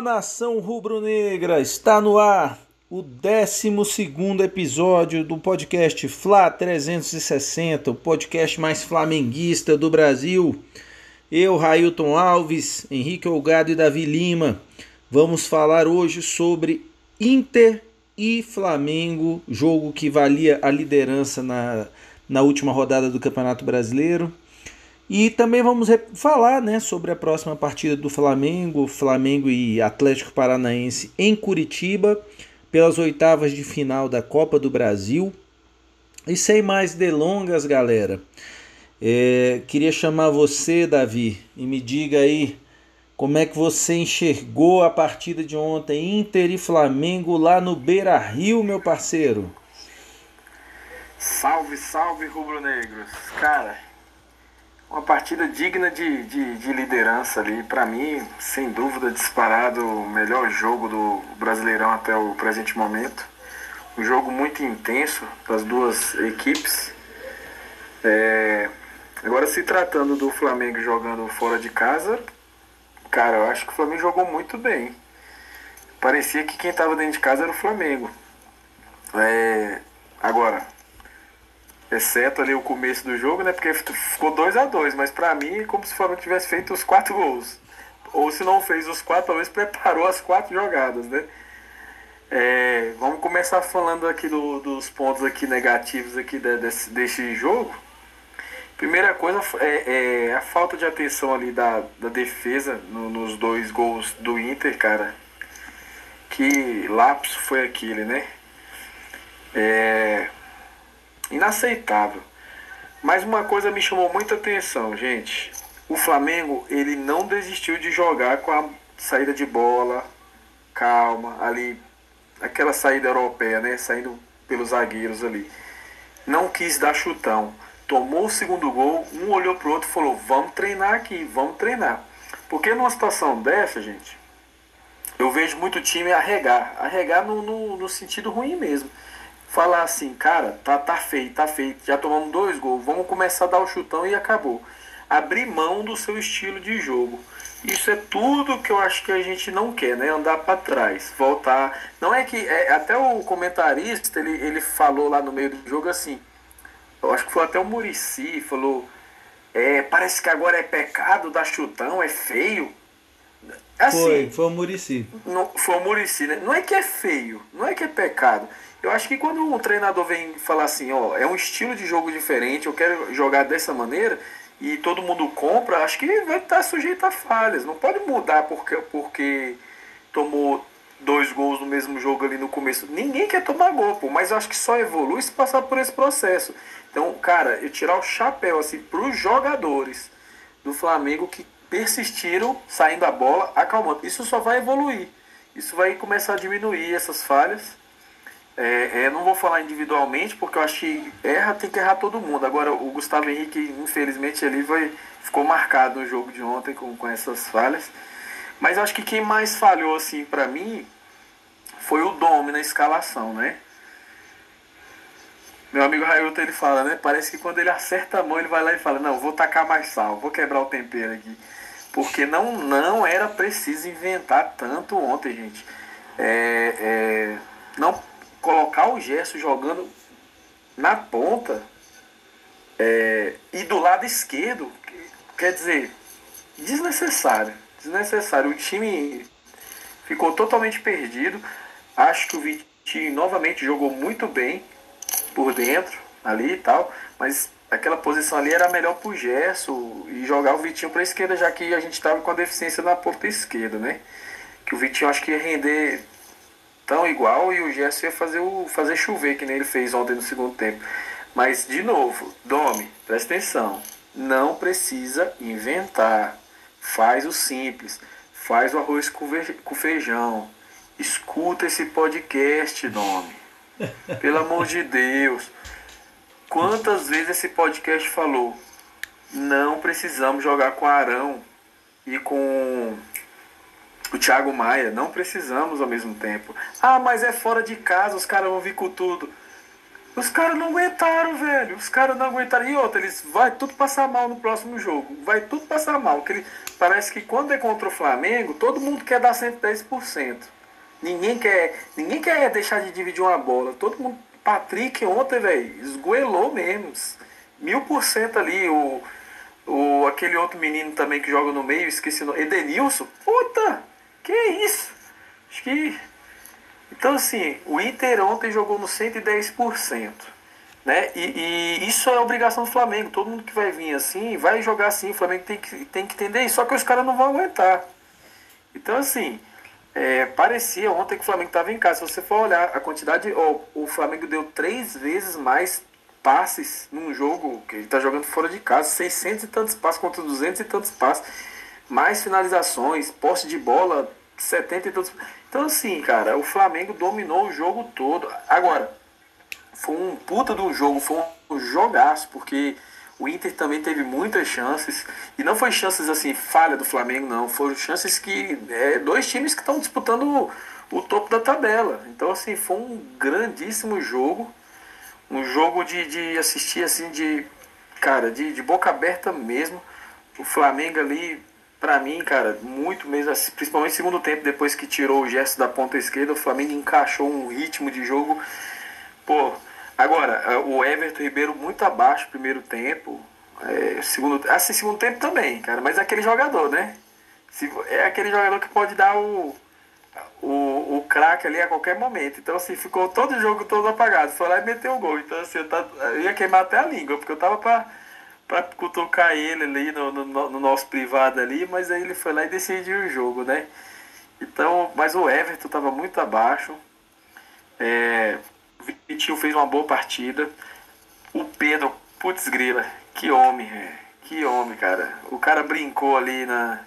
Nação rubro-negra! Está no ar o 12 episódio do podcast Fla 360, o podcast mais flamenguista do Brasil. Eu, Railton Alves, Henrique Olgado e Davi Lima, vamos falar hoje sobre Inter e Flamengo, jogo que valia a liderança na, na última rodada do Campeonato Brasileiro. E também vamos falar né, sobre a próxima partida do Flamengo, Flamengo e Atlético Paranaense em Curitiba, pelas oitavas de final da Copa do Brasil. E sem mais delongas, galera, é, queria chamar você, Davi, e me diga aí como é que você enxergou a partida de ontem, Inter e Flamengo, lá no Beira Rio, meu parceiro. Salve, salve, rubro-negros. Cara, uma partida digna de, de, de liderança ali. Para mim, sem dúvida, disparado o melhor jogo do Brasileirão até o presente momento. Um jogo muito intenso das duas equipes. É... Agora, se tratando do Flamengo jogando fora de casa, cara, eu acho que o Flamengo jogou muito bem. Parecia que quem estava dentro de casa era o Flamengo. É... Agora, Exceto ali o começo do jogo, né? Porque ficou 2 a 2 mas para mim é como se o Flamengo tivesse feito os quatro gols. Ou se não fez os quatro, talvez preparou as quatro jogadas, né? É, vamos começar falando aqui do, dos pontos aqui negativos aqui de, desse, desse jogo. Primeira coisa é, é, a falta de atenção ali da, da defesa no, nos dois gols do Inter, cara. Que lapso foi aquele, né? É, inaceitável. Mas uma coisa me chamou muita atenção, gente. O Flamengo, ele não desistiu de jogar com a saída de bola, calma, ali, aquela saída europeia, né? Saindo pelos zagueiros ali. Não quis dar chutão. Tomou o segundo gol, um olhou pro outro e falou: Vamos treinar aqui, vamos treinar. Porque numa situação dessa, gente, eu vejo muito time arregar. Arregar no, no, no sentido ruim mesmo falar assim, cara, tá, tá feito, tá feito, já tomamos dois gols, vamos começar a dar o chutão e acabou. Abrir mão do seu estilo de jogo. Isso é tudo que eu acho que a gente não quer, né? Andar para trás, voltar. Não é que. É, até o comentarista ele, ele falou lá no meio do jogo assim. Eu acho que foi até o Murici, falou. É, parece que agora é pecado dar chutão, é feio. Assim, foi, foi o Murici. Foi o Murici, né? Não é que é feio, não é que é pecado. Eu acho que quando um treinador vem falar assim, ó, é um estilo de jogo diferente, eu quero jogar dessa maneira, e todo mundo compra, acho que vai estar sujeito a falhas. Não pode mudar porque, porque tomou dois gols no mesmo jogo ali no começo. Ninguém quer tomar gol, pô, mas eu acho que só evolui se passar por esse processo. Então, cara, eu tirar o chapéu assim pros jogadores do Flamengo que persistiram saindo a bola, acalmando. Isso só vai evoluir. Isso vai começar a diminuir essas falhas é, é, não vou falar individualmente, porque eu acho que erra, tem que errar todo mundo. Agora, o Gustavo Henrique, infelizmente, ele vai, ficou marcado no jogo de ontem com, com essas falhas. Mas eu acho que quem mais falhou, assim, para mim, foi o Domi na escalação, né? Meu amigo Railton, ele fala, né? Parece que quando ele acerta a mão, ele vai lá e fala, não, vou tacar mais sal, vou quebrar o tempero aqui. Porque não, não era preciso inventar tanto ontem, gente. É, é, não colocar o Gerson jogando na ponta é, e do lado esquerdo, quer dizer, desnecessário. Desnecessário. O time ficou totalmente perdido. Acho que o Vitinho novamente jogou muito bem por dentro, ali e tal, mas aquela posição ali era melhor pro Gerson e jogar o Vitinho para esquerda, já que a gente estava com a deficiência na ponta esquerda, né? Que o Vitinho acho que ia render tão igual e o Gerson ia fazer, o, fazer chover, que nem ele fez ontem no segundo tempo. Mas, de novo, Domi, presta atenção. Não precisa inventar. Faz o simples. Faz o arroz com feijão. Escuta esse podcast, Domi. Pelo amor de Deus. Quantas vezes esse podcast falou? Não precisamos jogar com Arão e com o Thiago Maia, não precisamos ao mesmo tempo. Ah, mas é fora de casa, os caras vão vir com tudo. Os caras não aguentaram, velho. Os caras não aguentaram. E outra, eles vai tudo passar mal no próximo jogo. Vai tudo passar mal. Que ele, parece que quando é contra o Flamengo, todo mundo quer dar 110%. Ninguém quer, ninguém quer deixar de dividir uma bola. Todo mundo. Patrick ontem, velho, esgoelou mesmo. Mil por cento ali. O, o, aquele outro menino também que joga no meio, esqueci o nome. Edenilson. Puta! Que isso? Acho que então, assim, o Inter ontem jogou no 110%. Né? E, e, isso é obrigação do Flamengo. Todo mundo que vai vir assim, vai jogar assim. O Flamengo tem que, tem que entender isso. Só que os caras não vão aguentar. Então, assim, é, parecia ontem que o Flamengo estava em casa. Se você for olhar a quantidade, ó, o Flamengo deu três vezes mais passes num jogo que ele está jogando fora de casa. 600 e tantos passes contra 200 e tantos passes. Mais finalizações, posse de bola, 70 e tantos. Então, assim, cara, o Flamengo dominou o jogo todo. Agora, foi um puta do jogo, foi um jogaço, porque o Inter também teve muitas chances. E não foi chances assim, falha do Flamengo, não. Foram chances que. É, dois times que estão disputando o, o topo da tabela. Então, assim, foi um grandíssimo jogo. Um jogo de, de assistir, assim, de. Cara, de, de boca aberta mesmo. O Flamengo ali para mim, cara, muito mesmo, assim, principalmente no segundo tempo, depois que tirou o gesto da ponta esquerda, o Flamengo encaixou um ritmo de jogo. Pô, agora, é, o Everton Ribeiro muito abaixo primeiro tempo. É, segundo, assim, segundo tempo também, cara, mas é aquele jogador, né? É aquele jogador que pode dar o, o, o craque ali a qualquer momento. Então, assim, ficou todo o jogo todo apagado. Foi lá e meteu o gol. Então, assim, eu, tava, eu ia queimar até a língua, porque eu tava pra para cutucar ele ali no, no, no, nosso privado ali, mas aí ele foi lá e decidiu o jogo, né? Então, mas o Everton estava muito abaixo. É, o Vitinho fez uma boa partida. O Pedro, putz grila, que homem, é, que homem, cara. O cara brincou ali na,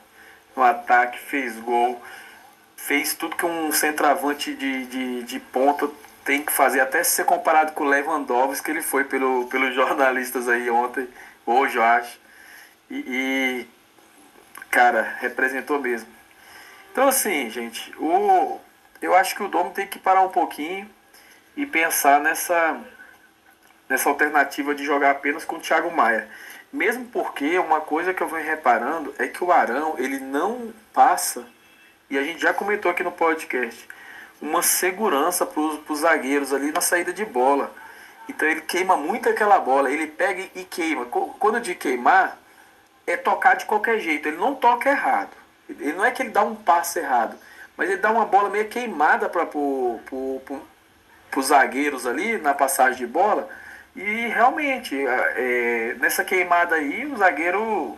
no ataque, fez gol, fez tudo que um centroavante de, de, de ponta tem que fazer, até ser comparado com o Lewandowski, que ele foi pelo, pelos jornalistas aí ontem hoje, eu acho. E, e, cara, representou mesmo. Então, assim, gente, o, eu acho que o Domo tem que parar um pouquinho e pensar nessa, nessa alternativa de jogar apenas com o Thiago Maia. Mesmo porque uma coisa que eu venho reparando é que o Arão, ele não passa, e a gente já comentou aqui no podcast, uma segurança para os zagueiros ali na saída de bola. Então ele queima muito aquela bola, ele pega e queima. Quando de queimar, é tocar de qualquer jeito, ele não toca errado. Ele não é que ele dá um passe errado, mas ele dá uma bola meio queimada para os zagueiros ali na passagem de bola. E realmente, é, nessa queimada aí, o zagueiro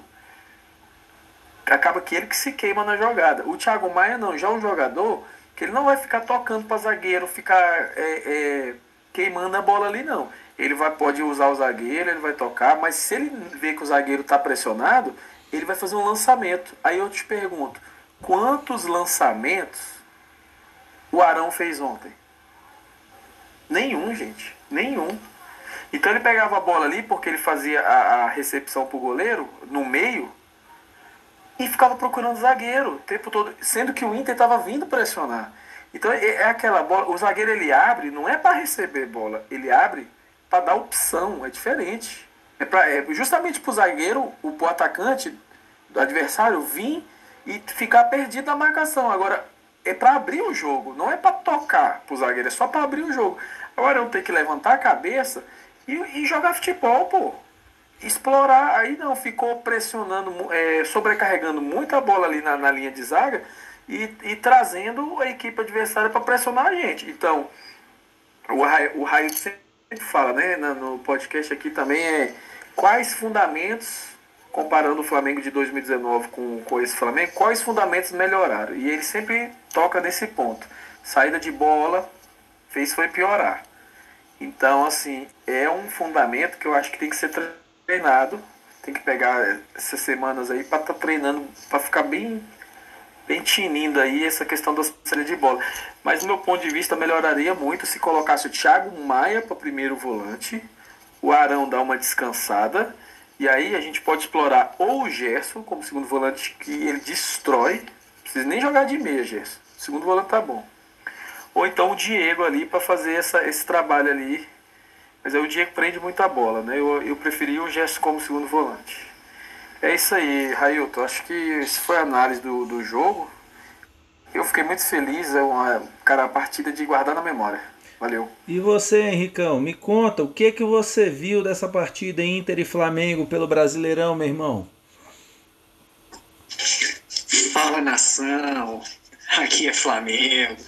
acaba que ele que se queima na jogada. O Thiago Maia não, já é um jogador que ele não vai ficar tocando para zagueiro, ficar é, é, queimando a bola ali, não. Ele vai, pode usar o zagueiro, ele vai tocar, mas se ele vê que o zagueiro está pressionado, ele vai fazer um lançamento. Aí eu te pergunto, quantos lançamentos o Arão fez ontem? Nenhum, gente. Nenhum. Então ele pegava a bola ali porque ele fazia a, a recepção pro goleiro no meio e ficava procurando o zagueiro o tempo todo, sendo que o Inter estava vindo pressionar. Então é, é aquela bola, o zagueiro ele abre, não é para receber bola, ele abre para dar opção, é diferente. É, pra, é justamente para o zagueiro, o pro atacante do adversário vir e ficar perdido na marcação. Agora, é para abrir o jogo, não é para tocar pro zagueiro, é só para abrir o jogo. Agora eu tenho que levantar a cabeça e, e jogar futebol, pô. Explorar, aí não, ficou pressionando, é, sobrecarregando muita bola ali na, na linha de zaga e, e trazendo a equipe adversária para pressionar a gente. Então, o Raio, o Raio sempre fala, né, no podcast aqui também é quais fundamentos, comparando o Flamengo de 2019 com, com esse Flamengo, quais fundamentos melhoraram. E ele sempre toca nesse ponto. Saída de bola fez foi piorar. Então, assim, é um fundamento que eu acho que tem que ser treinado. Tem que pegar essas semanas aí para estar tá treinando, para ficar bem bem tinindo aí essa questão da saída de bola. Mas do meu ponto de vista melhoraria muito se colocasse o Thiago Maia para primeiro volante, o Arão dá uma descansada, e aí a gente pode explorar ou o Gerson como segundo volante que ele destrói, precisa nem jogar de meia, Gerson. O segundo volante tá bom. Ou então o Diego ali para fazer essa, esse trabalho ali Mas é o Diego prende muita bola, né? Eu, eu preferi o Gerson como segundo volante. É isso aí, Railton. Acho que isso foi a análise do, do jogo. Eu fiquei muito feliz, é uma cara, a partida de guardar na memória. Valeu. E você, Henricão, me conta, o que que você viu dessa partida Inter e Flamengo pelo Brasileirão, meu irmão? Fala nação, aqui é Flamengo.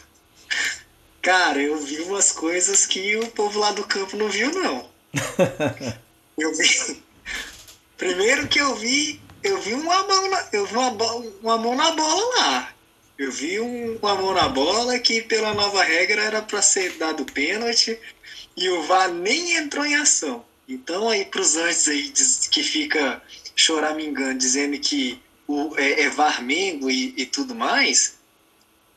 Cara, eu vi umas coisas que o povo lá do campo não viu, não. eu vi. Primeiro que eu vi, eu vi uma mão na, eu vi uma, uma mão na bola lá. Eu vi um, uma mão na bola que, pela nova regra, era para ser dado pênalti e o VAR nem entrou em ação. Então, aí, para os antes aí que fica choramingando, dizendo que o, é, é Varmengo e, e tudo mais,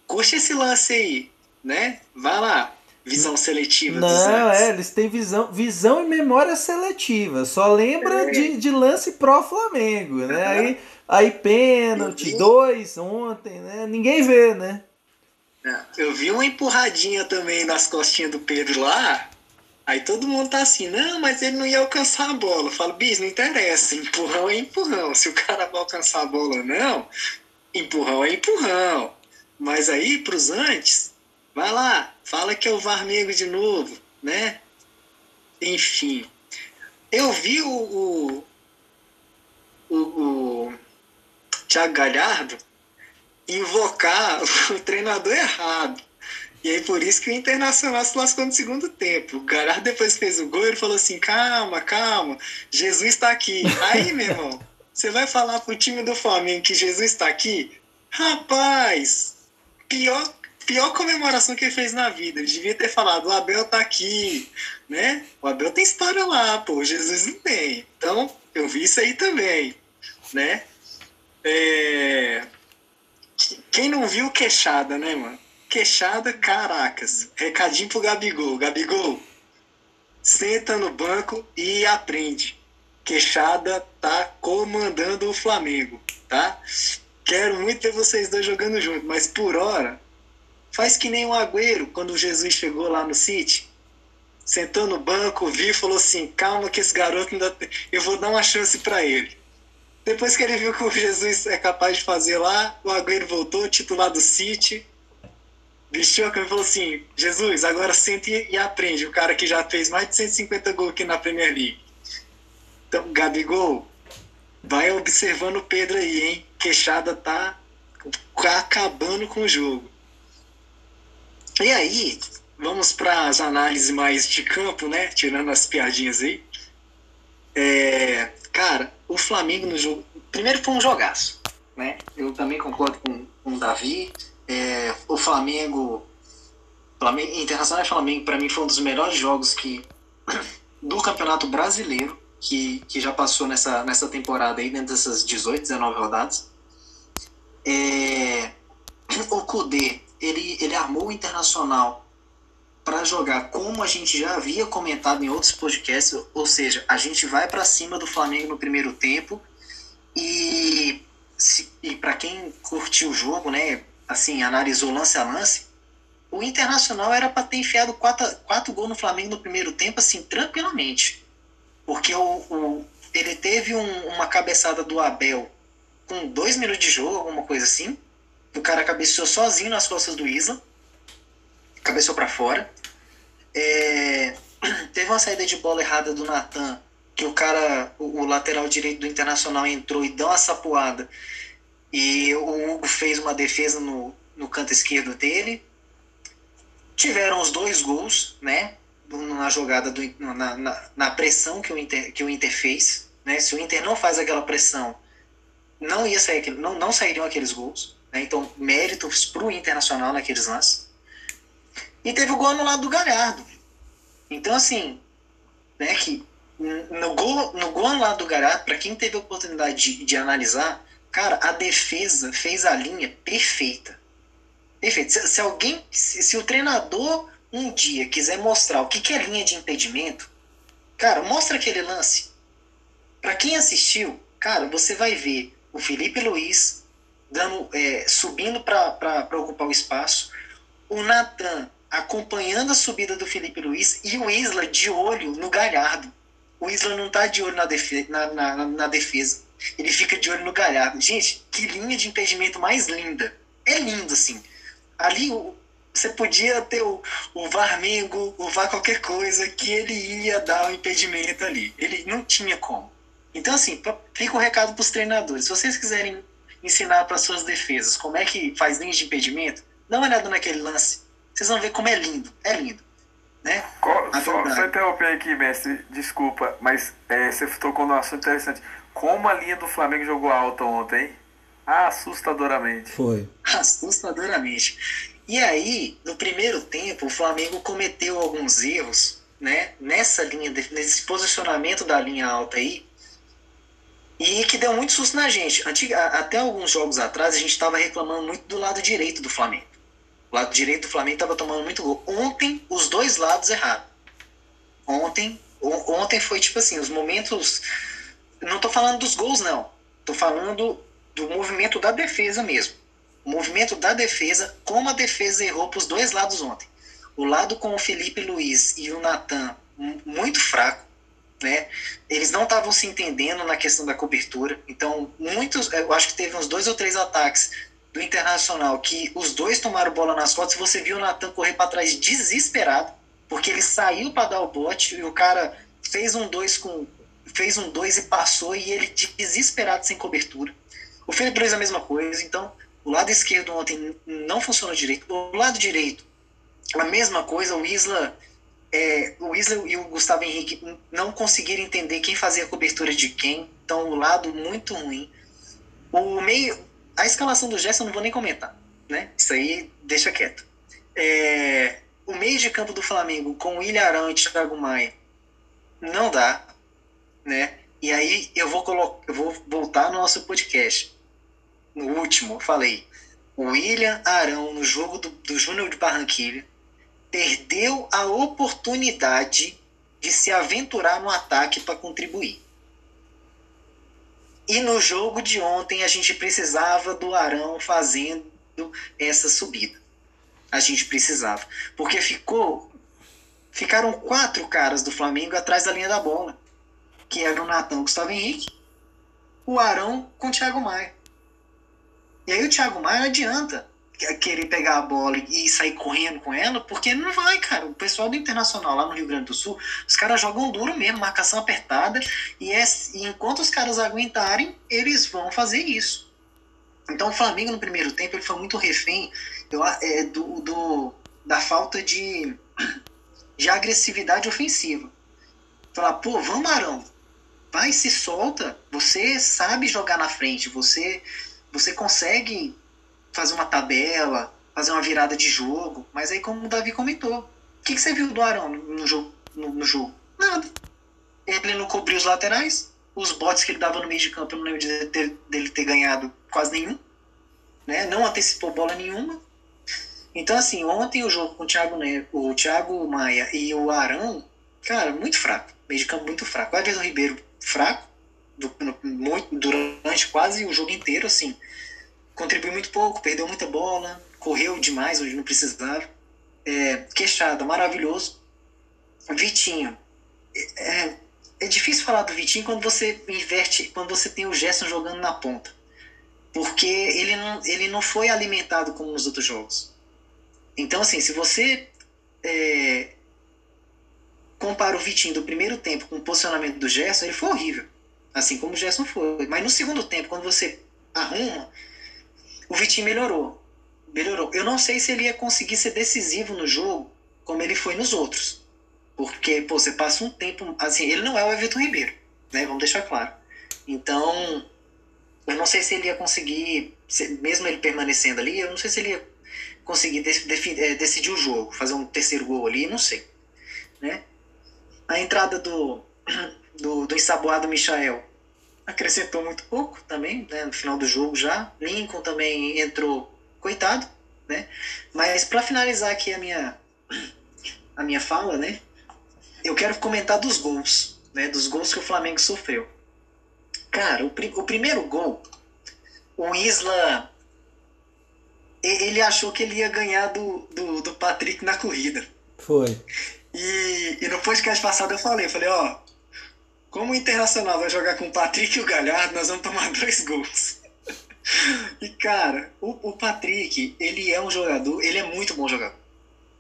curte esse lance aí, né? Vai lá, visão seletiva Não, é, eles têm visão, visão e memória seletiva. Só lembra é. de, de lance pró-Flamengo, né? Uhum. Aí Aí pênalti, dois ontem, né? Ninguém vê, né? É, eu vi uma empurradinha também nas costinhas do Pedro lá. Aí todo mundo tá assim, não, mas ele não ia alcançar a bola. Eu falo, bis, não interessa, empurrão é empurrão. Se o cara vai alcançar a bola ou não, empurrão é empurrão. Mas aí, pros antes, vai lá, fala que é o Varmego de novo, né? Enfim. Eu vi o, o, o, o Thiago Galhardo invocar o treinador errado. E aí por isso que o Internacional se lascou no segundo tempo. O Galhardo depois fez o gol, ele falou assim: calma, calma, Jesus está aqui. Aí, meu irmão, você vai falar pro time do Flamengo que Jesus está aqui? Rapaz, pior, pior comemoração que ele fez na vida. Ele devia ter falado: o Abel tá aqui, né? O Abel tem história lá, pô, Jesus não tem. Então, eu vi isso aí também, né? É... Quem não viu queixada, né, mano? Queixada, caracas. Recadinho pro Gabigol. Gabigol, senta no banco e aprende. Queixada tá comandando o Flamengo, tá? Quero muito ver vocês dois jogando junto, mas por hora, faz que nem o Agüero, quando o Jesus chegou lá no City. Sentou no banco, viu e falou assim: calma que esse garoto ainda tem... eu vou dar uma chance para ele. Depois que ele viu que o Jesus é capaz de fazer lá, o Agüero voltou, titular do City. Vestiu a camisa e falou assim: Jesus, agora sente e aprende. O cara que já fez mais de 150 gols aqui na Premier League. Então, Gabigol, vai observando o Pedro aí, hein? Queixada tá acabando com o jogo. E aí, vamos para as análises mais de campo, né? Tirando as piadinhas aí. É, cara, o Flamengo no jogo. Primeiro foi um jogaço, né? Eu também concordo com, com o Davi. É, o Flamengo. Flamengo Internacional e Flamengo, para mim, foi um dos melhores jogos que do Campeonato Brasileiro que, que já passou nessa, nessa temporada aí, dentro dessas 18, 19 rodadas. É, o Kudê, ele, ele armou o Internacional para jogar como a gente já havia comentado em outros podcasts, ou seja, a gente vai para cima do Flamengo no primeiro tempo e, e para quem curtiu o jogo, né, assim, analisou lance a lance, o Internacional era para ter enfiado quatro, quatro gols no Flamengo no primeiro tempo, assim, tranquilamente. Porque o, o ele teve um, uma cabeçada do Abel com dois minutos de jogo, alguma coisa assim. O cara cabeceou sozinho nas costas do Isla cabeçou para fora. É, teve uma saída de bola errada do Natan, que o cara, o, o, lateral direito do Internacional entrou e deu uma sapoada. E o Hugo fez uma defesa no, no canto esquerdo dele. Tiveram os dois gols, né? Na jogada, do, na, na, na pressão que o, Inter, que o Inter fez. Né? Se o Inter não faz aquela pressão, não, ia sair, não, não sairiam aqueles gols. Né? Então, méritos para o Internacional naqueles lances. E teve o gol anulado do Galhardo. Então, assim, né, que no gol, no gol anulado do Galhardo, para quem teve a oportunidade de, de analisar, cara, a defesa fez a linha perfeita. Perfeito. Se, se alguém, se, se, o treinador um dia quiser mostrar o que, que é linha de impedimento, cara, mostra aquele lance. Para quem assistiu, cara, você vai ver o Felipe Luiz dando, é, subindo para ocupar o espaço, o Natan acompanhando a subida do Felipe Luiz e o Isla de olho no Galhardo. O Isla não tá de olho na, defe na, na, na, defesa. Ele fica de olho no Galhardo. Gente, que linha de impedimento mais linda. É lindo, assim. Ali você podia ter o, o Varmengo, o VAR qualquer coisa, que ele ia dar o impedimento ali. Ele não tinha como. Então, assim, fica o recado para os treinadores. Se vocês quiserem ensinar para suas defesas como é que faz linha de impedimento, dá uma olhada naquele lance. Vocês vão ver como é lindo. É lindo. Né? só, só interromper aqui, mestre, desculpa, mas é, você tocou num assunto interessante. Como a linha do Flamengo jogou alta ontem, Assustadoramente. Foi. Assustadoramente. E aí, no primeiro tempo, o Flamengo cometeu alguns erros, né? Nessa linha, nesse posicionamento da linha alta aí, e que deu muito susto na gente. Antiga, até alguns jogos atrás, a gente estava reclamando muito do lado direito do Flamengo. O lado direito do Flamengo estava tomando muito gol. Ontem, os dois lados erraram. Ontem, ontem foi tipo assim, os momentos. Não estou falando dos gols, não. Estou falando do movimento da defesa mesmo. O movimento da defesa, como a defesa errou para os dois lados ontem. O lado com o Felipe Luiz e o Natan muito fraco né? Eles não estavam se entendendo na questão da cobertura. Então, muitos, eu acho que teve uns dois ou três ataques do Internacional que os dois tomaram bola nas costas. Você viu o Natan correr para trás desesperado, porque ele saiu para dar o bote e o cara fez um dois com fez um dois e passou e ele desesperado sem cobertura. O Felipe é a mesma coisa. Então, o lado esquerdo ontem não funcionou direito. O lado direito, a mesma coisa. O Isla é, o Isla e o Gustavo Henrique não conseguiram entender quem fazia a cobertura de quem, então o lado muito ruim. O meio, a escalação do Gerson eu não vou nem comentar, né? Isso aí deixa quieto. É, o meio de campo do Flamengo com o Ilharão e Thiago Maia não dá, né? E aí eu vou colocar, eu vou voltar no nosso podcast. No último, eu falei William Arão no jogo do, do Júnior de Barranquilha perdeu a oportunidade de se aventurar no ataque para contribuir. E no jogo de ontem a gente precisava do Arão fazendo essa subida. A gente precisava, porque ficou ficaram quatro caras do Flamengo atrás da linha da bola, que eram o Natan, Gustavo Henrique, o Arão com o Thiago Maia. E aí o Thiago Maia não adianta querer pegar a bola e sair correndo com ela, porque não vai, cara. O pessoal do Internacional lá no Rio Grande do Sul, os caras jogam duro mesmo, marcação apertada, e, é, e enquanto os caras aguentarem, eles vão fazer isso. Então o Flamengo no primeiro tempo ele foi muito refém eu, é, do, do, da falta de, de agressividade ofensiva. Falar, pô, vamos Arão, vai, se solta, você sabe jogar na frente, você, você consegue fazer uma tabela, fazer uma virada de jogo. Mas aí, como o Davi comentou, o que, que você viu do Arão no jogo, no, no, jogo? Nada. Ele não cobriu os laterais. Os botes que ele dava no meio de campo, eu não lembro de ter, dele ter ganhado quase nenhum. Né? Não antecipou bola nenhuma. Então, assim, ontem o jogo com o Thiago, né, o Thiago Maia e o Arão, cara, muito fraco. Meio de campo muito fraco. O Everton Ribeiro, fraco. Do, no, muito, durante quase o jogo inteiro, assim contribuiu muito pouco, perdeu muita bola, correu demais onde não precisava. É, queixada, maravilhoso. Vitinho. É, é difícil falar do Vitinho quando você inverte, quando você tem o Gerson jogando na ponta. Porque ele não, ele não foi alimentado como nos outros jogos. Então, assim, se você é, compara o Vitinho do primeiro tempo com o posicionamento do Gerson, ele foi horrível. Assim como o Gerson foi. Mas no segundo tempo, quando você arruma, o Vitinho melhorou. Melhorou. Eu não sei se ele ia conseguir ser decisivo no jogo como ele foi nos outros. Porque, pô, você passa um tempo. Assim, ele não é o Everton Ribeiro, né? Vamos deixar claro. Então, eu não sei se ele ia conseguir, mesmo ele permanecendo ali, eu não sei se ele ia conseguir é, decidir o jogo, fazer um terceiro gol ali, não sei. Né? A entrada do, do, do ensaboado Michael acrescentou muito pouco também, né, no final do jogo já. Lincoln também entrou, coitado, né? Mas para finalizar aqui a minha a minha fala, né? Eu quero comentar dos gols, né? Dos gols que o Flamengo sofreu. Cara, o, o primeiro gol, o Isla ele achou que ele ia ganhar do, do, do Patrick na corrida. Foi. E, e no podcast passado eu falei, eu falei, ó, como o Internacional vai jogar com o Patrick e o Galhardo, nós vamos tomar dois gols. e cara, o, o Patrick, ele é um jogador, ele é muito bom jogador.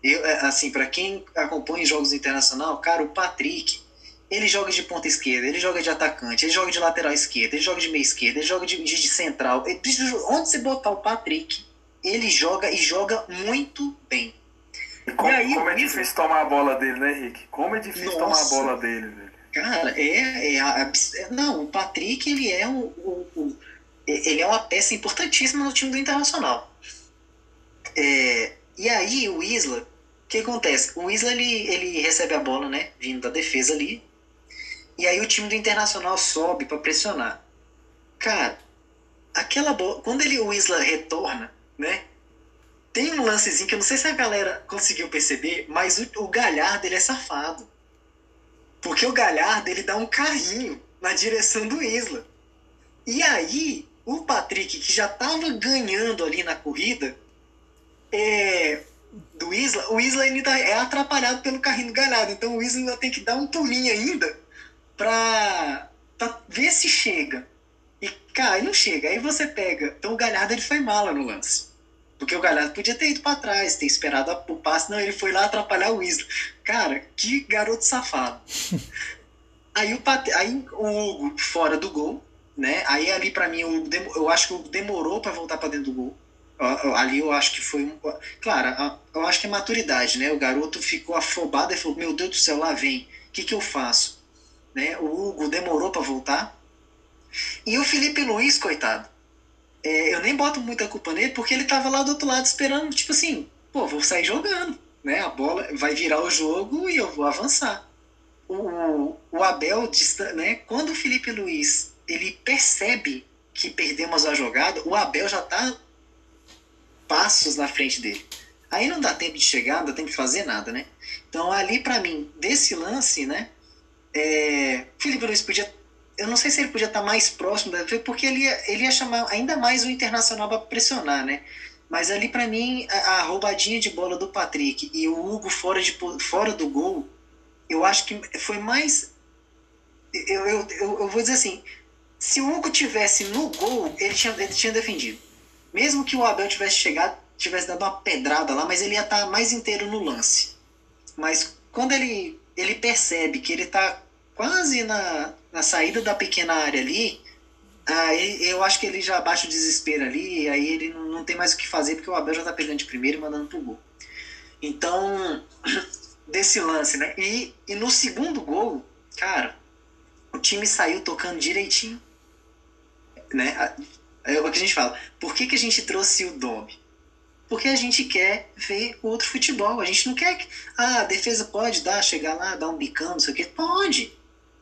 Eu, é, assim, para quem acompanha jogos internacional, cara, o Patrick, ele joga de ponta esquerda, ele joga de atacante, ele joga de lateral esquerda, ele joga de meia esquerda, ele joga de, de, de central. Ele, onde você botar o Patrick, ele joga e joga muito bem. E como, e aí, como é difícil tomar a bola dele, né, Henrique? Como é difícil nossa, tomar a bola dele, velho. Cara, é, é, é, Não, o Patrick, ele é um, um, um, ele é uma peça importantíssima no time do Internacional. É, e aí, o Isla, o que acontece? O Isla, ele, ele recebe a bola, né, vindo da defesa ali, e aí o time do Internacional sobe para pressionar. Cara, aquela bola, quando ele, o Isla retorna, né? Tem um lancezinho que eu não sei se a galera conseguiu perceber, mas o, o Galhardo ele é safado. Porque o Galhardo ele dá um carrinho na direção do Isla. E aí, o Patrick, que já estava ganhando ali na corrida, é, do Isla, o Isla ainda é atrapalhado pelo carrinho do Galhardo. Então o Isla ainda tem que dar um pulinho ainda pra ver se chega. E, cara, não chega. Aí você pega. Então o Galhardo ele foi mala no lance. Porque o Galhardo podia ter ido para trás, ter esperado o passe. Não, ele foi lá atrapalhar o Isla. Cara, que garoto safado. aí, o, aí o Hugo fora do gol, né? Aí ali para mim, eu, eu acho que o demorou para voltar para dentro do gol. Ali eu acho que foi um. Claro, eu acho que é maturidade, né? O garoto ficou afobado e falou: Meu Deus do céu, lá vem. O que, que eu faço? Né? O Hugo demorou para voltar. E o Felipe Luiz, coitado, é, eu nem boto muita culpa nele porque ele tava lá do outro lado esperando, tipo assim, pô, vou sair jogando, né? A bola vai virar o jogo e eu vou avançar. O, o Abel, né? Quando o Felipe Luiz ele percebe que perdemos a jogada, o Abel já tá passos na frente dele. Aí não dá tempo de chegar, não dá tempo de fazer nada, né? Então ali para mim, desse lance, né? É, Felipe Luiz podia eu não sei se ele podia estar mais próximo da porque ele ia, ele ia chamar ainda mais o Internacional para pressionar, né? Mas ali, para mim, a, a, roubadinha de bola do Patrick e o Hugo fora, de, fora do gol, eu acho que foi mais. Eu, eu, eu, eu vou dizer assim: se o Hugo tivesse no gol, ele tinha, ele tinha defendido. Mesmo que o Abel tivesse chegado, tivesse dado uma pedrada lá, mas ele ia estar mais inteiro no lance. Mas quando ele, ele percebe que ele está quase na, na saída da pequena área ali, aí eu acho que ele já baixa o desespero ali, aí ele não, não tem mais o que fazer, porque o Abel já tá pegando de primeiro e mandando pro gol. Então, desse lance, né? E, e no segundo gol, cara, o time saiu tocando direitinho. Né? É o que a gente fala. Por que, que a gente trouxe o Domi? Porque a gente quer ver outro futebol. A gente não quer que. Ah, a defesa pode dar, chegar lá, dar um bicão, não sei o quê. Pode.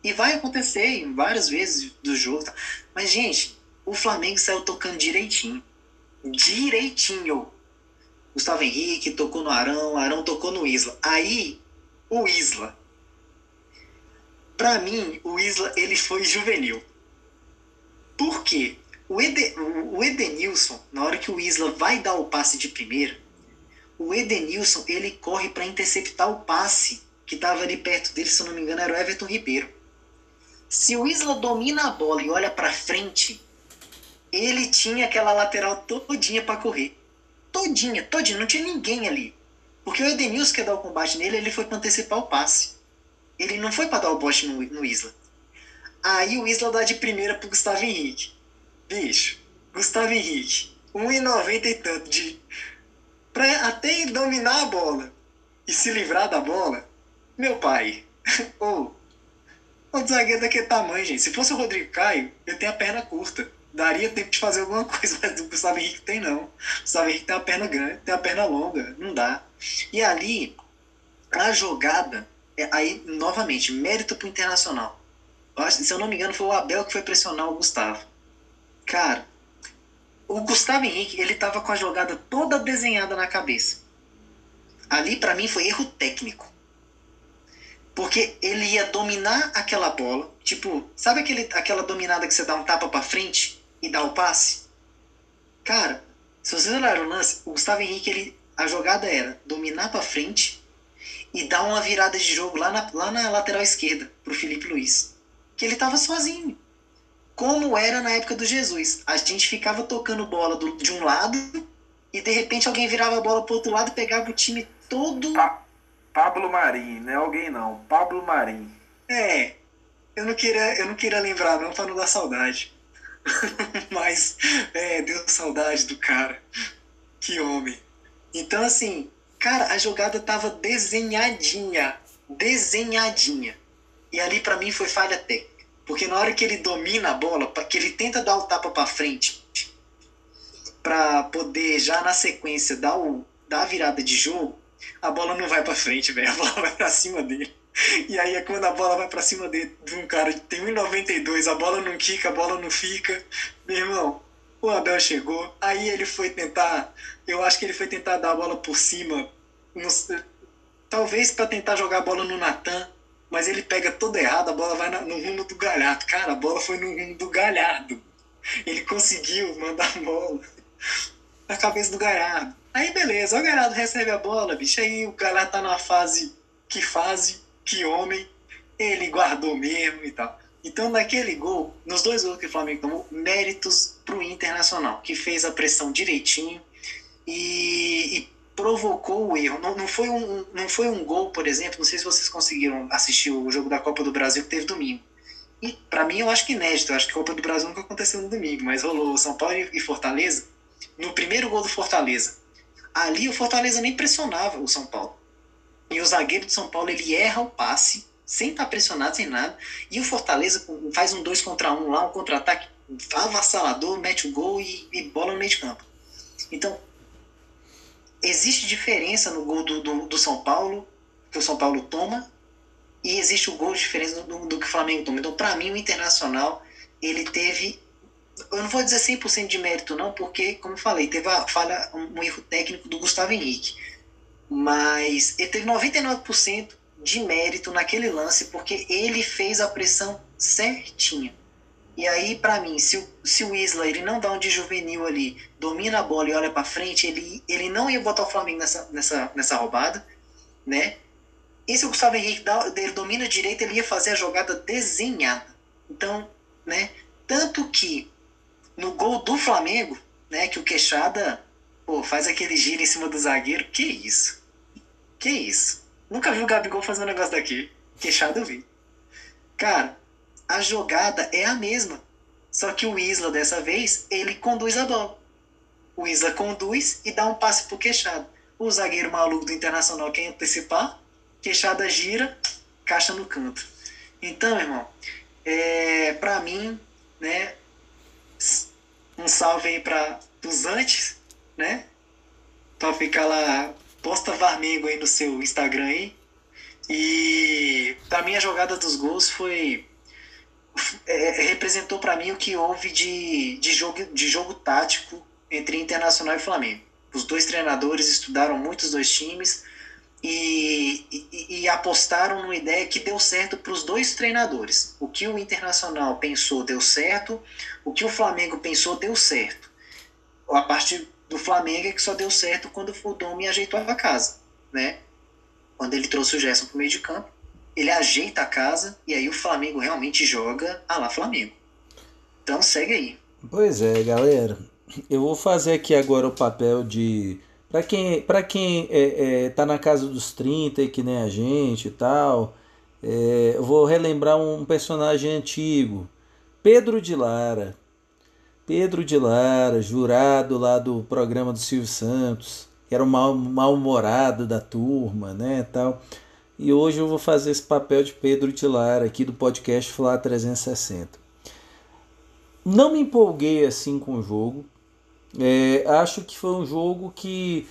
E vai acontecer em várias vezes do jogo. Tá? Mas, gente, o Flamengo saiu tocando direitinho. Direitinho. Gustavo Henrique tocou no Arão, Arão tocou no Isla. Aí, o Isla. Pra mim, o Isla ele foi juvenil. Por quê? O, Ede, o Edenilson, na hora que o Isla vai dar o passe de primeira, o Edenilson ele corre para interceptar o passe que estava ali perto dele, se eu não me engano, era o Everton Ribeiro. Se o Isla domina a bola e olha para frente, ele tinha aquela lateral todinha para correr. Todinha, todinha, não tinha ninguém ali. Porque o Edenilson quer dar o combate nele, ele foi para antecipar o passe. Ele não foi para dar o bote no, no Isla. Aí o Isla dá de primeira pro Gustavo Henrique. Bicho, Gustavo Henrique, 1,90 e tanto de. Pra até dominar a bola e se livrar da bola, meu pai, ou o zagueiro daquele tamanho, gente. Se fosse o Rodrigo Caio, eu tenho a perna curta. Daria tempo de fazer alguma coisa, mas o Gustavo Henrique tem não. O Gustavo Henrique tem a perna grande, tem a perna longa. Não dá. E ali, a jogada, é, aí, novamente, mérito pro Internacional. Se eu não me engano, foi o Abel que foi pressionar o Gustavo. Cara, o Gustavo Henrique, ele tava com a jogada toda desenhada na cabeça. Ali, para mim, foi erro técnico. Porque ele ia dominar aquela bola. Tipo, sabe aquele, aquela dominada que você dá um tapa para frente e dá o passe? Cara, Se vocês olharem o lance, o Gustavo Henrique, ele, a jogada era dominar para frente e dar uma virada de jogo lá na, lá na lateral esquerda pro Felipe Luiz. Que ele tava sozinho. Como era na época do Jesus. A gente ficava tocando bola do, de um lado e de repente alguém virava a bola pro outro lado e pegava o time todo. Pablo Marim, não é alguém não. Pablo Marim. É. Eu não queria, eu não queria lembrar não pra não dar saudade. Mas, é, deu saudade do cara. Que homem. Então, assim, cara, a jogada tava desenhadinha. Desenhadinha. E ali para mim foi falha técnica. Porque na hora que ele domina a bola, que ele tenta dar o tapa para frente, para poder já na sequência dar, o, dar a virada de jogo, a bola não vai para frente, velho. A bola vai para cima dele. E aí é quando a bola vai para cima de, de, um cara que tem 1,92, a bola não quica, a bola não fica. Meu irmão, o Abel chegou, aí ele foi tentar, eu acho que ele foi tentar dar a bola por cima, no, talvez para tentar jogar a bola no Natan, mas ele pega todo errado, a bola vai no rumo do Galhardo. Cara, a bola foi no rumo do Galhardo. Ele conseguiu mandar a bola na cabeça do Galhardo. Aí beleza, o Galhardo recebe a bola, bicho, aí o Galhardo tá numa fase, que fase, que homem, ele guardou mesmo e tal. Então, naquele gol, nos dois gols que o Flamengo tomou, méritos pro Internacional, que fez a pressão direitinho e, e provocou o erro. Não, não, foi um, não foi um gol, por exemplo, não sei se vocês conseguiram assistir o jogo da Copa do Brasil que teve domingo. E para mim eu acho que inédito, eu acho que a Copa do Brasil nunca aconteceu no domingo, mas rolou São Paulo e Fortaleza. No primeiro gol do Fortaleza, ali o Fortaleza nem pressionava o São Paulo. E o zagueiro de São Paulo ele erra o passe, sem estar tá pressionado, sem nada. E o Fortaleza faz um dois contra um lá, um contra-ataque avassalador, mete o gol e, e bola no meio de campo. Então, existe diferença no gol do, do, do, São Paulo, que o São Paulo toma, e existe o gol de diferença do, do que o Flamengo toma. Então, para mim, o Internacional, ele teve. Eu não vou dizer 100% de mérito, não, porque, como falei, teve a falha, um erro técnico do Gustavo Henrique. Mas ele teve 99% de mérito naquele lance, porque ele fez a pressão certinha. E aí, para mim, se o, se o Isla ele não dá um de juvenil ali, domina a bola e olha para frente, ele, ele não ia botar o Flamengo nessa, nessa, nessa roubada, né? E se o Gustavo Henrique dá, ele domina direito, ele ia fazer a jogada desenhada. Então, né? Tanto que no gol do Flamengo, né, que o Queixada pô, faz aquele giro em cima do zagueiro, que isso? Que isso? Nunca vi o Gabigol fazer um negócio daqui. Queixada eu vi. Cara, a jogada é a mesma. Só que o Isla, dessa vez, ele conduz a bola. O Isla conduz e dá um passe pro Queixada. O zagueiro maluco do Internacional quer antecipar, Queixada gira, caixa no canto. Então, irmão, é, para mim, né, um salve aí para os antes, né? Pra ficar lá, posta Varmengo aí no seu Instagram aí. E pra mim a jogada dos gols foi é, representou para mim o que houve de, de, jogo, de jogo tático entre Internacional e Flamengo. Os dois treinadores estudaram muito os dois times e, e, e apostaram numa ideia que deu certo para os dois treinadores. O que o Internacional pensou deu certo, o que o Flamengo pensou deu certo. A parte do Flamengo é que só deu certo quando o Domi ajeitou a casa, né? Quando ele trouxe o Gerson para o meio de campo ele ajeita a casa e aí o Flamengo realmente joga a lá Flamengo. Então segue aí. Pois é, galera. Eu vou fazer aqui agora o papel de. Para quem, pra quem é, é, tá na casa dos 30 que nem a gente e tal, é, eu vou relembrar um personagem antigo. Pedro de Lara. Pedro de Lara, jurado lá do programa do Silvio Santos, que era o mal-humorado da turma, né, tal. E hoje eu vou fazer esse papel de Pedro Tilar aqui do podcast Flá 360. Não me empolguei assim com o jogo. É, acho que foi um jogo que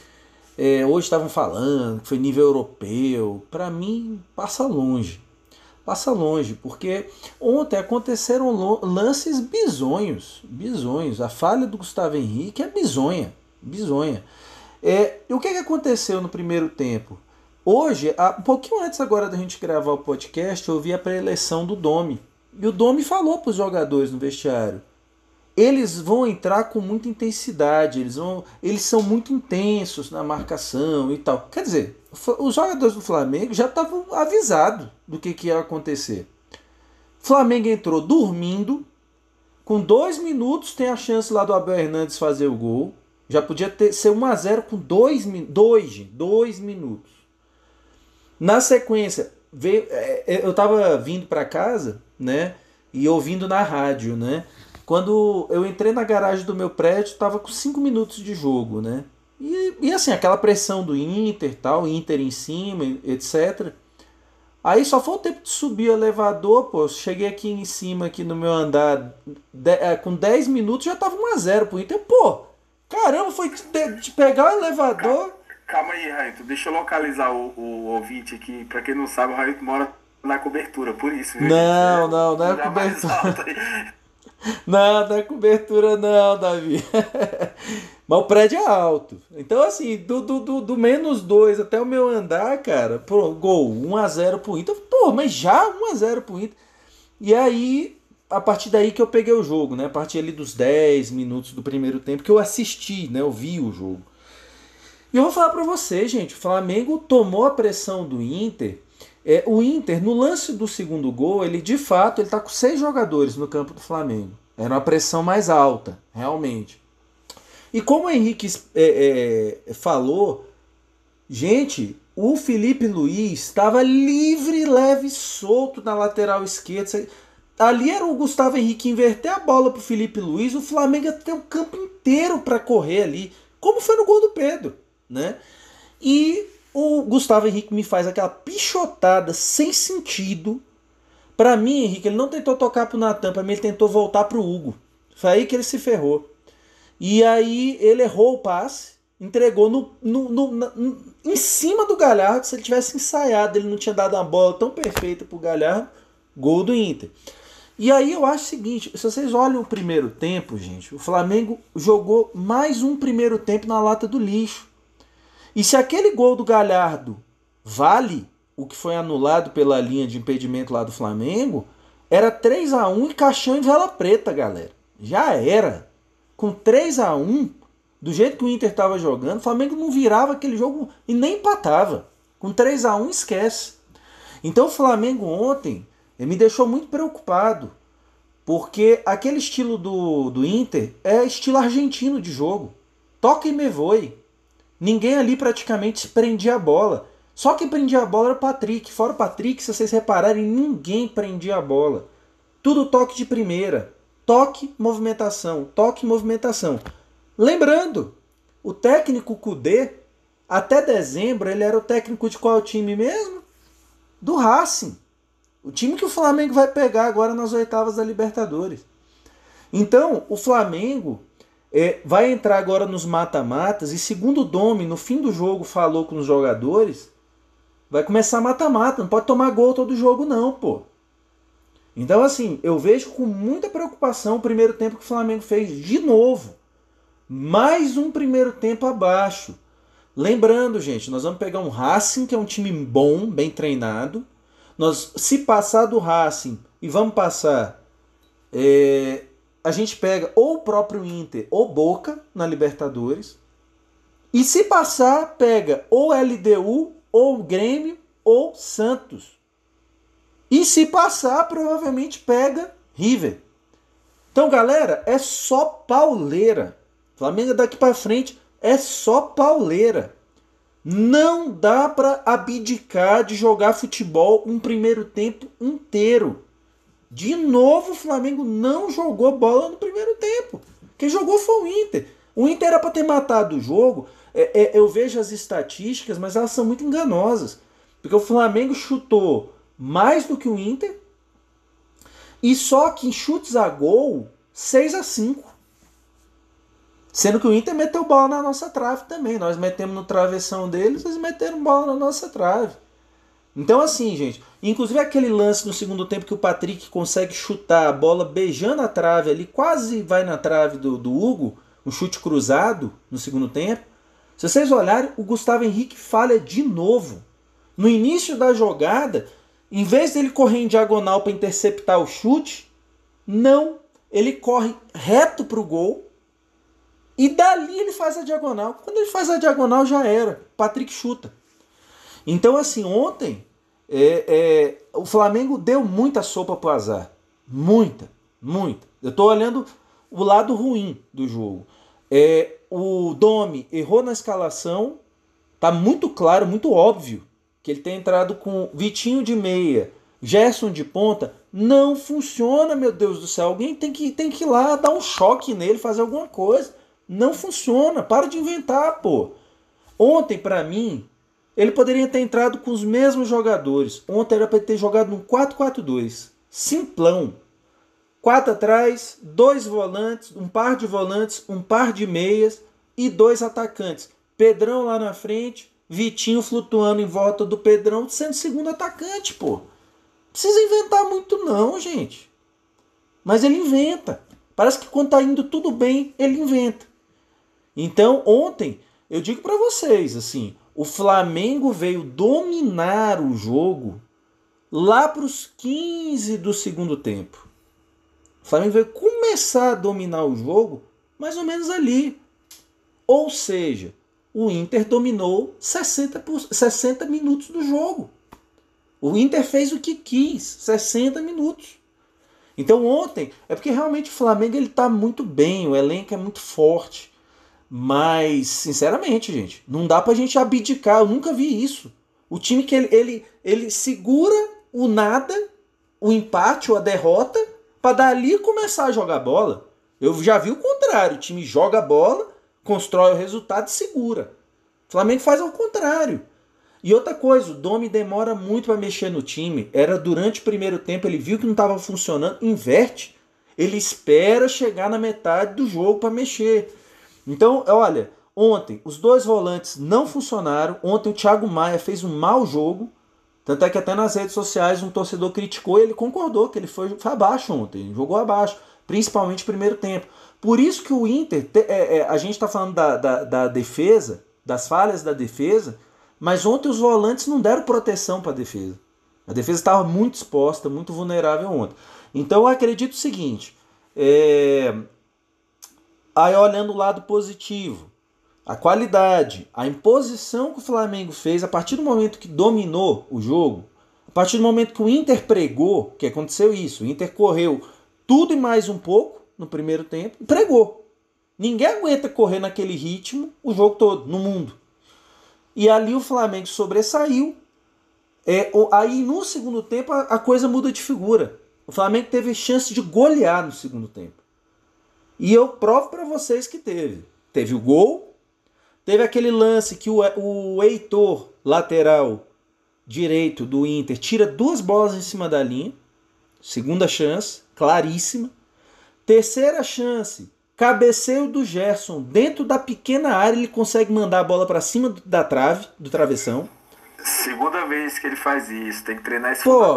é, hoje estavam falando que foi nível europeu. Para mim, passa longe. Passa longe, porque ontem aconteceram lances bizonhos. Bizonhos. A falha do Gustavo Henrique é bizonha. Bizonha. É, e o que, que aconteceu no primeiro tempo? Hoje, um pouquinho antes agora da gente gravar o podcast, eu vi a pré-eleição do Domi. E o Domi falou para os jogadores no vestiário: eles vão entrar com muita intensidade, eles, vão, eles são muito intensos na marcação e tal. Quer dizer, os jogadores do Flamengo já estavam avisados do que, que ia acontecer. Flamengo entrou dormindo, com dois minutos tem a chance lá do Abel Hernandes fazer o gol. Já podia ter, ser 1 a 0 com dois, dois, dois minutos. Na sequência, veio, é, é, eu estava vindo para casa, né? E ouvindo na rádio, né? Quando eu entrei na garagem do meu prédio, estava com 5 minutos de jogo, né? E, e assim, aquela pressão do Inter, tal, Inter em cima, etc. Aí só foi o tempo de subir o elevador, pô. Cheguei aqui em cima, aqui no meu andar, de, é, com 10 minutos já tava 1x0 pro Inter. Pô, caramba, foi de, de pegar o elevador. Calma aí, Raito. Deixa eu localizar o, o ouvinte aqui. Pra quem não sabe, o Raito mora na cobertura, por isso. Viu, não, não, não é cobertura. Não, não é cobertura não, Davi. Mas o prédio é alto. Então, assim, do, do, do, do menos 2 até o meu andar, cara, pô, gol, 1x0 pro Inter. Pô, mas já 1x0 pro Inter. E aí, a partir daí que eu peguei o jogo, né? A partir ali dos 10 minutos do primeiro tempo que eu assisti, né? Eu vi o jogo. E eu vou falar para você, gente, o Flamengo tomou a pressão do Inter. É, o Inter, no lance do segundo gol, ele de fato ele tá com seis jogadores no campo do Flamengo. Era uma pressão mais alta, realmente. E como o Henrique é, é, falou, gente, o Felipe Luiz estava livre, leve, solto na lateral esquerda. Ali era o Gustavo Henrique inverter a bola para o Felipe Luiz, o Flamengo ter o campo inteiro para correr ali, como foi no gol do Pedro, né? E o Gustavo Henrique me faz aquela pichotada sem sentido. Para mim, Henrique, ele não tentou tocar pro Natan, para mim ele tentou voltar pro Hugo. Foi aí que ele se ferrou. E aí ele errou o passe, entregou no, no, no, no, em cima do Galhardo. Se ele tivesse ensaiado, ele não tinha dado uma bola tão perfeita pro Galhardo. Gol do Inter. E aí eu acho o seguinte: se vocês olham o primeiro tempo, gente, o Flamengo jogou mais um primeiro tempo na lata do lixo. E se aquele gol do Galhardo vale o que foi anulado pela linha de impedimento lá do Flamengo, era 3 a 1 e caixão em vela preta, galera. Já era com 3 a 1 do jeito que o Inter estava jogando, o Flamengo não virava aquele jogo e nem empatava. Com 3 a 1 esquece. Então o Flamengo ontem me deixou muito preocupado, porque aquele estilo do, do Inter é estilo argentino de jogo. Toca e me voe. Ninguém ali praticamente prendia a bola. Só quem prendia a bola era o Patrick. Fora o Patrick, se vocês repararem, ninguém prendia a bola. Tudo toque de primeira. Toque, movimentação, toque, movimentação. Lembrando, o técnico Kudê, até dezembro, ele era o técnico de qual time mesmo? Do Racing. O time que o Flamengo vai pegar agora nas oitavas da Libertadores. Então, o Flamengo é, vai entrar agora nos mata-matas e segundo o Domi, no fim do jogo, falou com os jogadores, vai começar mata-mata, não pode tomar gol todo jogo não, pô. Então, assim, eu vejo com muita preocupação o primeiro tempo que o Flamengo fez de novo. Mais um primeiro tempo abaixo. Lembrando, gente, nós vamos pegar um Racing, que é um time bom, bem treinado. Nós, se passar do Racing e vamos passar, é, a gente pega ou o próprio Inter ou Boca na Libertadores. E se passar, pega ou LDU, ou Grêmio, ou Santos. E se passar, provavelmente pega River. Então, galera, é só pauleira. Flamengo daqui para frente é só pauleira. Não dá para abdicar de jogar futebol um primeiro tempo inteiro. De novo, o Flamengo não jogou bola no primeiro tempo. Quem jogou foi o Inter. O Inter era para ter matado o jogo. É, é, eu vejo as estatísticas, mas elas são muito enganosas. Porque o Flamengo chutou mais do que o Inter. E só que em chutes a gol, 6 a 5 Sendo que o Inter meteu bola na nossa trave também. Nós metemos no travessão deles, eles meteram bola na nossa trave. Então, assim, gente. Inclusive aquele lance no segundo tempo que o Patrick consegue chutar a bola beijando a trave ali, quase vai na trave do, do Hugo, um chute cruzado no segundo tempo. Se vocês olharem, o Gustavo Henrique falha de novo. No início da jogada, em vez dele correr em diagonal para interceptar o chute, não. ele corre reto pro gol e dali ele faz a diagonal. Quando ele faz a diagonal já era. Patrick chuta. Então assim, ontem é, é, o Flamengo deu muita sopa pro azar. Muita, muita. Eu tô olhando o lado ruim do jogo. É, o Domi errou na escalação. Tá muito claro, muito óbvio que ele tem entrado com Vitinho de meia, Gerson de ponta. Não funciona, meu Deus do céu. Alguém tem que, tem que ir lá dar um choque nele, fazer alguma coisa. Não funciona. Para de inventar, pô. Ontem, para mim, ele poderia ter entrado com os mesmos jogadores. Ontem era para ter jogado no 4-4-2. Simplão. Quatro atrás, dois volantes, um par de volantes, um par de meias e dois atacantes. Pedrão lá na frente, Vitinho flutuando em volta do Pedrão, sendo segundo atacante, pô. Precisa inventar muito não, gente. Mas ele inventa. Parece que quando tá indo tudo bem, ele inventa. Então, ontem, eu digo para vocês, assim, o Flamengo veio dominar o jogo lá para os 15 do segundo tempo. O Flamengo veio começar a dominar o jogo mais ou menos ali. Ou seja, o Inter dominou 60, por, 60 minutos do jogo. O Inter fez o que quis, 60 minutos. Então ontem, é porque realmente o Flamengo ele tá muito bem, o elenco é muito forte. Mas, sinceramente, gente, não dá pra gente abdicar. Eu nunca vi isso. O time que ele, ele, ele segura o nada, o empate ou a derrota, para dali começar a jogar bola. Eu já vi o contrário. O time joga a bola, constrói o resultado e segura. O Flamengo faz ao contrário. E outra coisa, o Domi demora muito para mexer no time. Era durante o primeiro tempo, ele viu que não estava funcionando, inverte. Ele espera chegar na metade do jogo para mexer. Então, olha, ontem os dois volantes não funcionaram. Ontem o Thiago Maia fez um mau jogo. Tanto é que até nas redes sociais um torcedor criticou e ele concordou que ele foi, foi abaixo ontem, jogou abaixo, principalmente primeiro tempo. Por isso que o Inter, é, é, a gente está falando da, da, da, defesa, das falhas da defesa, mas ontem os volantes não deram proteção para a defesa. A defesa estava muito exposta, muito vulnerável ontem. Então eu acredito o seguinte: é, Aí olhando o lado positivo, a qualidade, a imposição que o Flamengo fez a partir do momento que dominou o jogo, a partir do momento que o Inter pregou, que aconteceu isso, o Inter correu tudo e mais um pouco no primeiro tempo pregou. Ninguém aguenta correr naquele ritmo o jogo todo, no mundo. E ali o Flamengo sobressaiu. É, aí no segundo tempo a, a coisa muda de figura. O Flamengo teve chance de golear no segundo tempo. E eu provo para vocês que teve. Teve o gol, teve aquele lance que o, o Heitor, lateral direito do Inter, tira duas bolas em cima da linha. Segunda chance, claríssima. Terceira chance, cabeceio do Gerson. Dentro da pequena área, ele consegue mandar a bola para cima da trave, do travessão. Segunda vez que ele faz isso, tem que treinar esse Pô,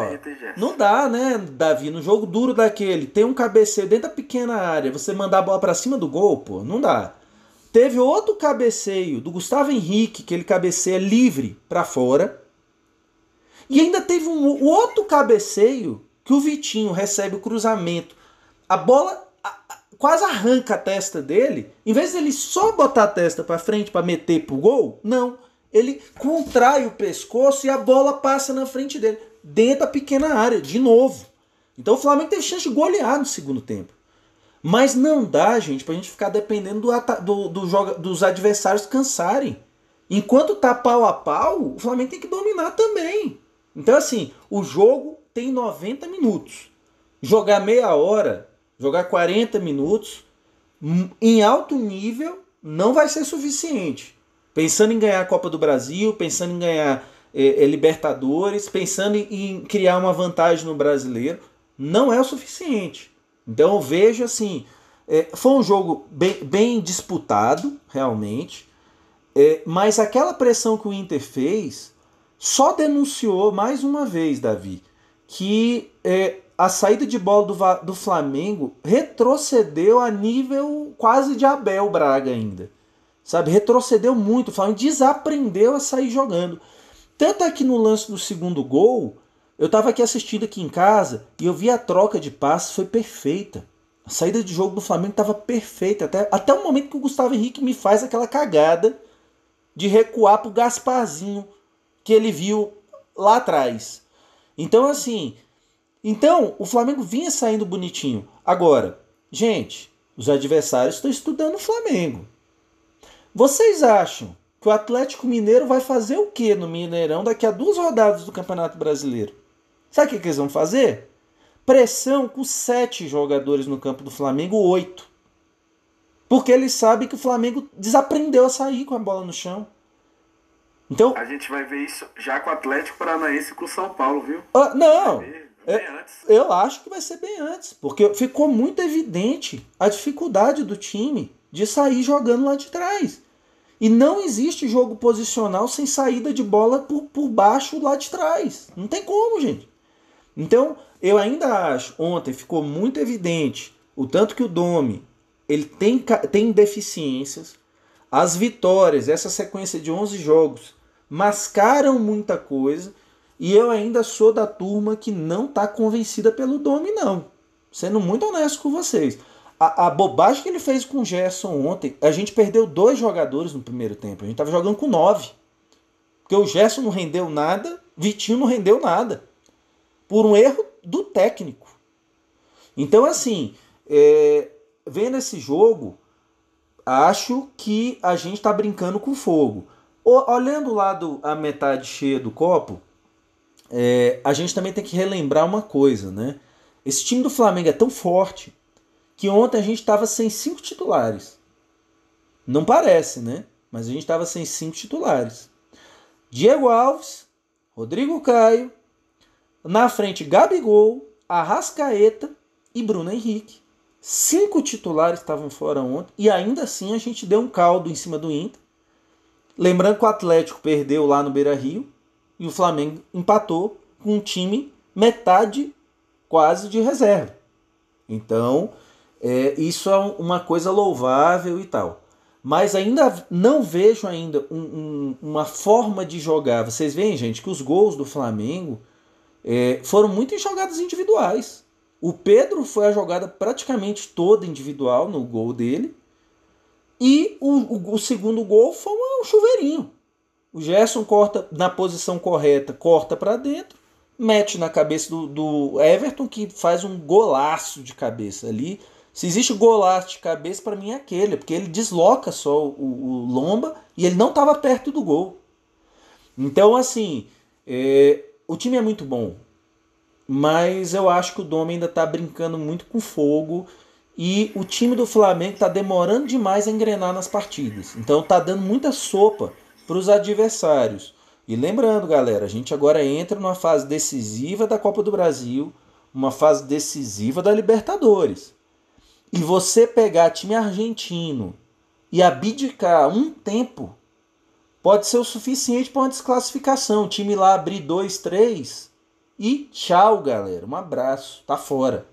Não dá, né, Davi? No jogo duro daquele, tem um cabeceio dentro da pequena área, você mandar a bola para cima do gol, pô, não dá. Teve outro cabeceio do Gustavo Henrique, que ele cabeceia livre para fora. E ainda teve um outro cabeceio que o Vitinho recebe o cruzamento. A bola quase arranca a testa dele. Em vez dele só botar a testa para frente para meter pro gol, não ele contrai o pescoço e a bola passa na frente dele, dentro da pequena área, de novo. Então o Flamengo teve chance de golear no segundo tempo. Mas não dá, gente, pra gente ficar dependendo do, do, do joga, dos adversários cansarem. Enquanto tá pau a pau, o Flamengo tem que dominar também. Então, assim, o jogo tem 90 minutos. Jogar meia hora, jogar 40 minutos, hum, em alto nível, não vai ser suficiente pensando em ganhar a Copa do Brasil, pensando em ganhar é, é, Libertadores, pensando em, em, criar uma vantagem no brasileiro, não é o suficiente. Então eu vejo assim, é, foi um jogo bem, bem disputado, realmente, é, mas aquela pressão que o Inter fez só denunciou mais uma vez, Davi, que é, a saída de bola do, do Flamengo retrocedeu a nível quase de Abel Braga ainda sabe? Retrocedeu muito, o Flamengo desaprendeu a sair jogando. Tanto é que no lance do segundo gol, eu estava aqui assistindo aqui em casa e eu vi a troca de passes, foi perfeita. A saída de jogo do Flamengo estava perfeita. Até, até o momento que o Gustavo Henrique me faz aquela cagada de recuar pro Gasparzinho que ele viu lá atrás. Então, assim. Então, o Flamengo vinha saindo bonitinho. Agora, gente, os adversários estão estudando o Flamengo. Vocês acham que o Atlético Mineiro vai fazer o que no Mineirão daqui a duas rodadas do Campeonato Brasileiro? Sabe o que, que eles vão fazer? Pressão com sete jogadores no campo do Flamengo, oito. Porque eles sabem que o Flamengo desaprendeu a sair com a bola no chão. Então, A gente vai ver isso já com o Atlético Paranaense e com o São Paulo, viu? ah, não, ver É- eu acho que vai ser bem antes. Porque ficou muito evidente a dificuldade do time de sair jogando lá de trás. E não existe jogo posicional sem saída de bola por, por baixo lá de trás. Não tem como, gente. Então, eu ainda acho, ontem ficou muito evidente o tanto que o Domi ele tem, tem deficiências. As vitórias, essa sequência de 11 jogos, mascaram muita coisa. E eu ainda sou da turma que não está convencida pelo Domi, não. Sendo muito honesto com vocês. A, a bobagem que ele fez com o Gerson ontem, a gente perdeu dois jogadores no primeiro tempo. A gente estava jogando com nove. Porque o Gerson não rendeu nada, Vitinho não rendeu nada. Por um erro do técnico. Então, assim, é, vendo esse jogo, acho que a gente está brincando com fogo. O- olhando lá do, a metade cheia do copo, é, a gente também tem que relembrar uma coisa, né? Esse time do Flamengo é tão forte que ontem a gente estava sem cinco titulares. Não parece, né? Mas a gente estava sem cinco titulares. Diego Alves, Rodrigo Caio, na frente Gabigol, Arrascaeta e Bruno Henrique. Cinco titulares estavam fora ontem e ainda assim a gente deu um caldo em cima do Inter. Lembrando que o Atlético perdeu lá no Beira Rio e o Flamengo empatou com um time metade quase de reserva. Então, é, isso é uma coisa louvável e tal. Mas ainda não vejo ainda um- um- uma forma de jogar. Vocês veem, gente, que os gols do Flamengo é, foram muito em jogadas individuais. O Pedro foi a jogada praticamente toda individual no gol dele. E o, o- o segundo gol foi um chuveirinho. O Gerson corta na posição correta, corta para dentro, mete na cabeça do, do Everton, que faz um golaço de cabeça ali. Se existe golaço de cabeça, para mim é aquele, porque ele desloca só o, o Lomba e ele não estava perto do gol. Então, assim, é, o time é muito bom, mas eu acho que o Dome ainda está brincando muito com fogo e o time do Flamengo está demorando demais a engrenar nas partidas. Então tá dando muita sopa para os adversários. E lembrando, galera, a gente agora entra numa fase decisiva da Copa do Brasil, uma fase decisiva da Libertadores. E você pegar time argentino e abdicar um tempo pode ser o suficiente para uma desclassificação. O time lá abrir 2, 3 e tchau, galera. Um abraço, tá fora.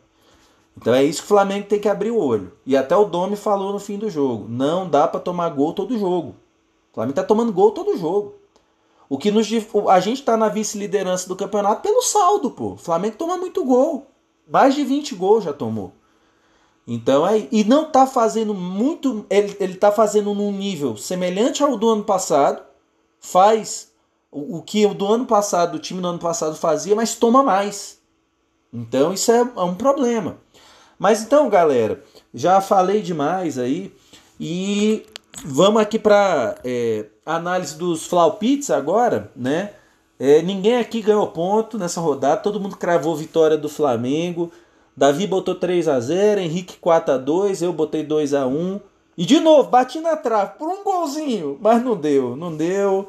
Então é isso que o Flamengo tem que abrir o olho. E até o Domi falou no fim do jogo. Não dá para tomar gol todo jogo. O Flamengo tá tomando gol todo jogo. O que nos a gente tá na vice-liderança do campeonato pelo saldo, pô. O Flamengo toma muito gol. Mais de 20 gols já tomou. Então é e não tá fazendo muito, ele ele tá fazendo num nível semelhante ao do ano passado. Faz o, o que o do ano passado, o time do ano passado fazia, mas toma mais. Então isso é, é um problema. Mas então, galera, já falei demais aí e vamos aqui para análise dos Flaupits agora, né? É, ninguém aqui ganhou ponto nessa rodada, todo mundo cravou vitória do Flamengo. Davi botou 3 a 0 Henrique 4 a 2 eu botei 2 a 1 E de novo, bati na trave por um golzinho, mas não deu, não deu.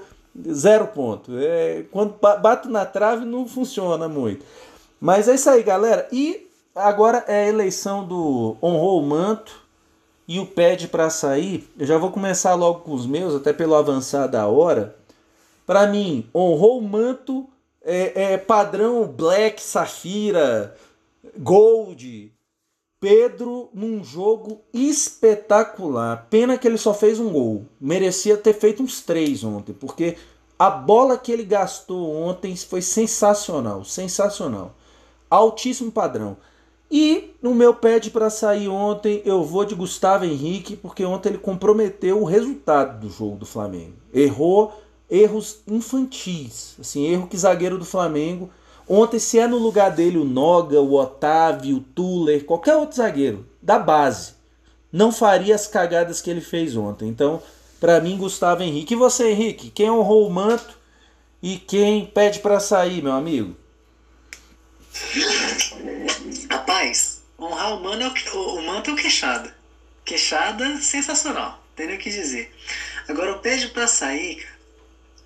Zero ponto. É, quando ba- bato na trave não funciona muito. Mas é isso aí, galera. E agora é a eleição do honrou o manto e o pede para sair. Eu já vou começar logo com os meus, até pelo avançar da hora. Para mim, honrou o manto é, é padrão Black, Safira, Gold. Pedro num jogo espetacular. Pena que ele só fez um gol. Merecia ter feito uns três ontem, porque a bola que ele gastou ontem foi sensacional, sensacional. Altíssimo padrão. E no meu pede para sair ontem, eu vou de Gustavo Henrique, porque ontem ele comprometeu o resultado do jogo do Flamengo. Errou erros infantis, assim, erro que zagueiro do Flamengo. Ontem, se é no lugar dele o Noga, o Otávio, o Tuller, qualquer outro zagueiro da base, não faria as cagadas que ele fez ontem. Então, para mim, Gustavo Henrique. E você, Henrique? Quem honrou o manto e quem pede para sair, meu amigo? Rapaz, honrar o, mano é o, o, o manto é o queixada. Queixada sensacional, tenho o que dizer. Agora, o pede para sair,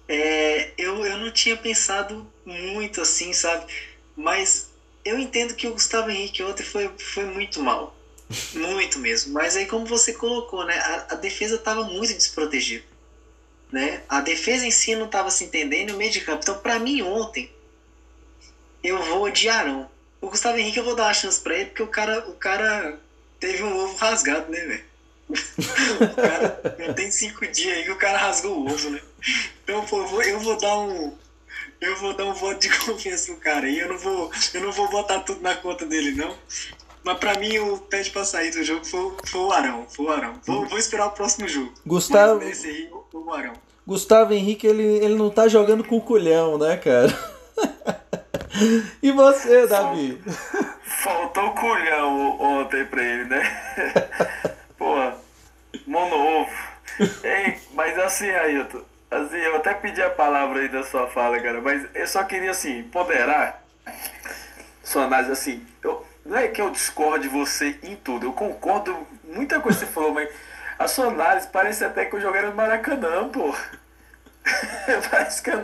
é, eu, eu não tinha pensado muito assim, sabe? Mas eu entendo que o Gustavo Henrique ontem foi, foi muito mal. Muito mesmo. Mas aí, como você colocou, né? A, a defesa estava muito desprotegida. Né? A defesa em si não estava se entendendo, o meio de campo. Então, para mim, ontem, eu vou de Arão. O Gustavo Henrique eu vou dar uma chance para ele, porque o cara, o cara teve um ovo rasgado, né, velho? o cara não tem cinco dias aí que o cara rasgou o ovo, né? Então, pô, eu vou, eu vou dar um. Eu vou dar um voto de confiança no cara e eu não vou, eu não vou botar tudo na conta dele, não. Mas pra mim o pede pra sair do jogo foi, foi o Arão. Foi o Arão. Vou, vou esperar o próximo jogo. Gustavo. Mas nesse aí, foi o Arão. Gustavo Henrique, ele, ele não tá jogando com o culhão, né, cara? e você, Davi? Faltou culhão ontem pra ele, né? Pô, mono ovo. Ei, mas assim, Ailton, assim, eu até pedi a palavra aí da sua fala, cara, mas eu só queria, assim, ponderar sua análise, assim, eu, não é que eu discordo de você em tudo, eu concordo muita coisa que você falou, mas a sua análise parece até que eu joguei no Maracanã, pô. parece que eu...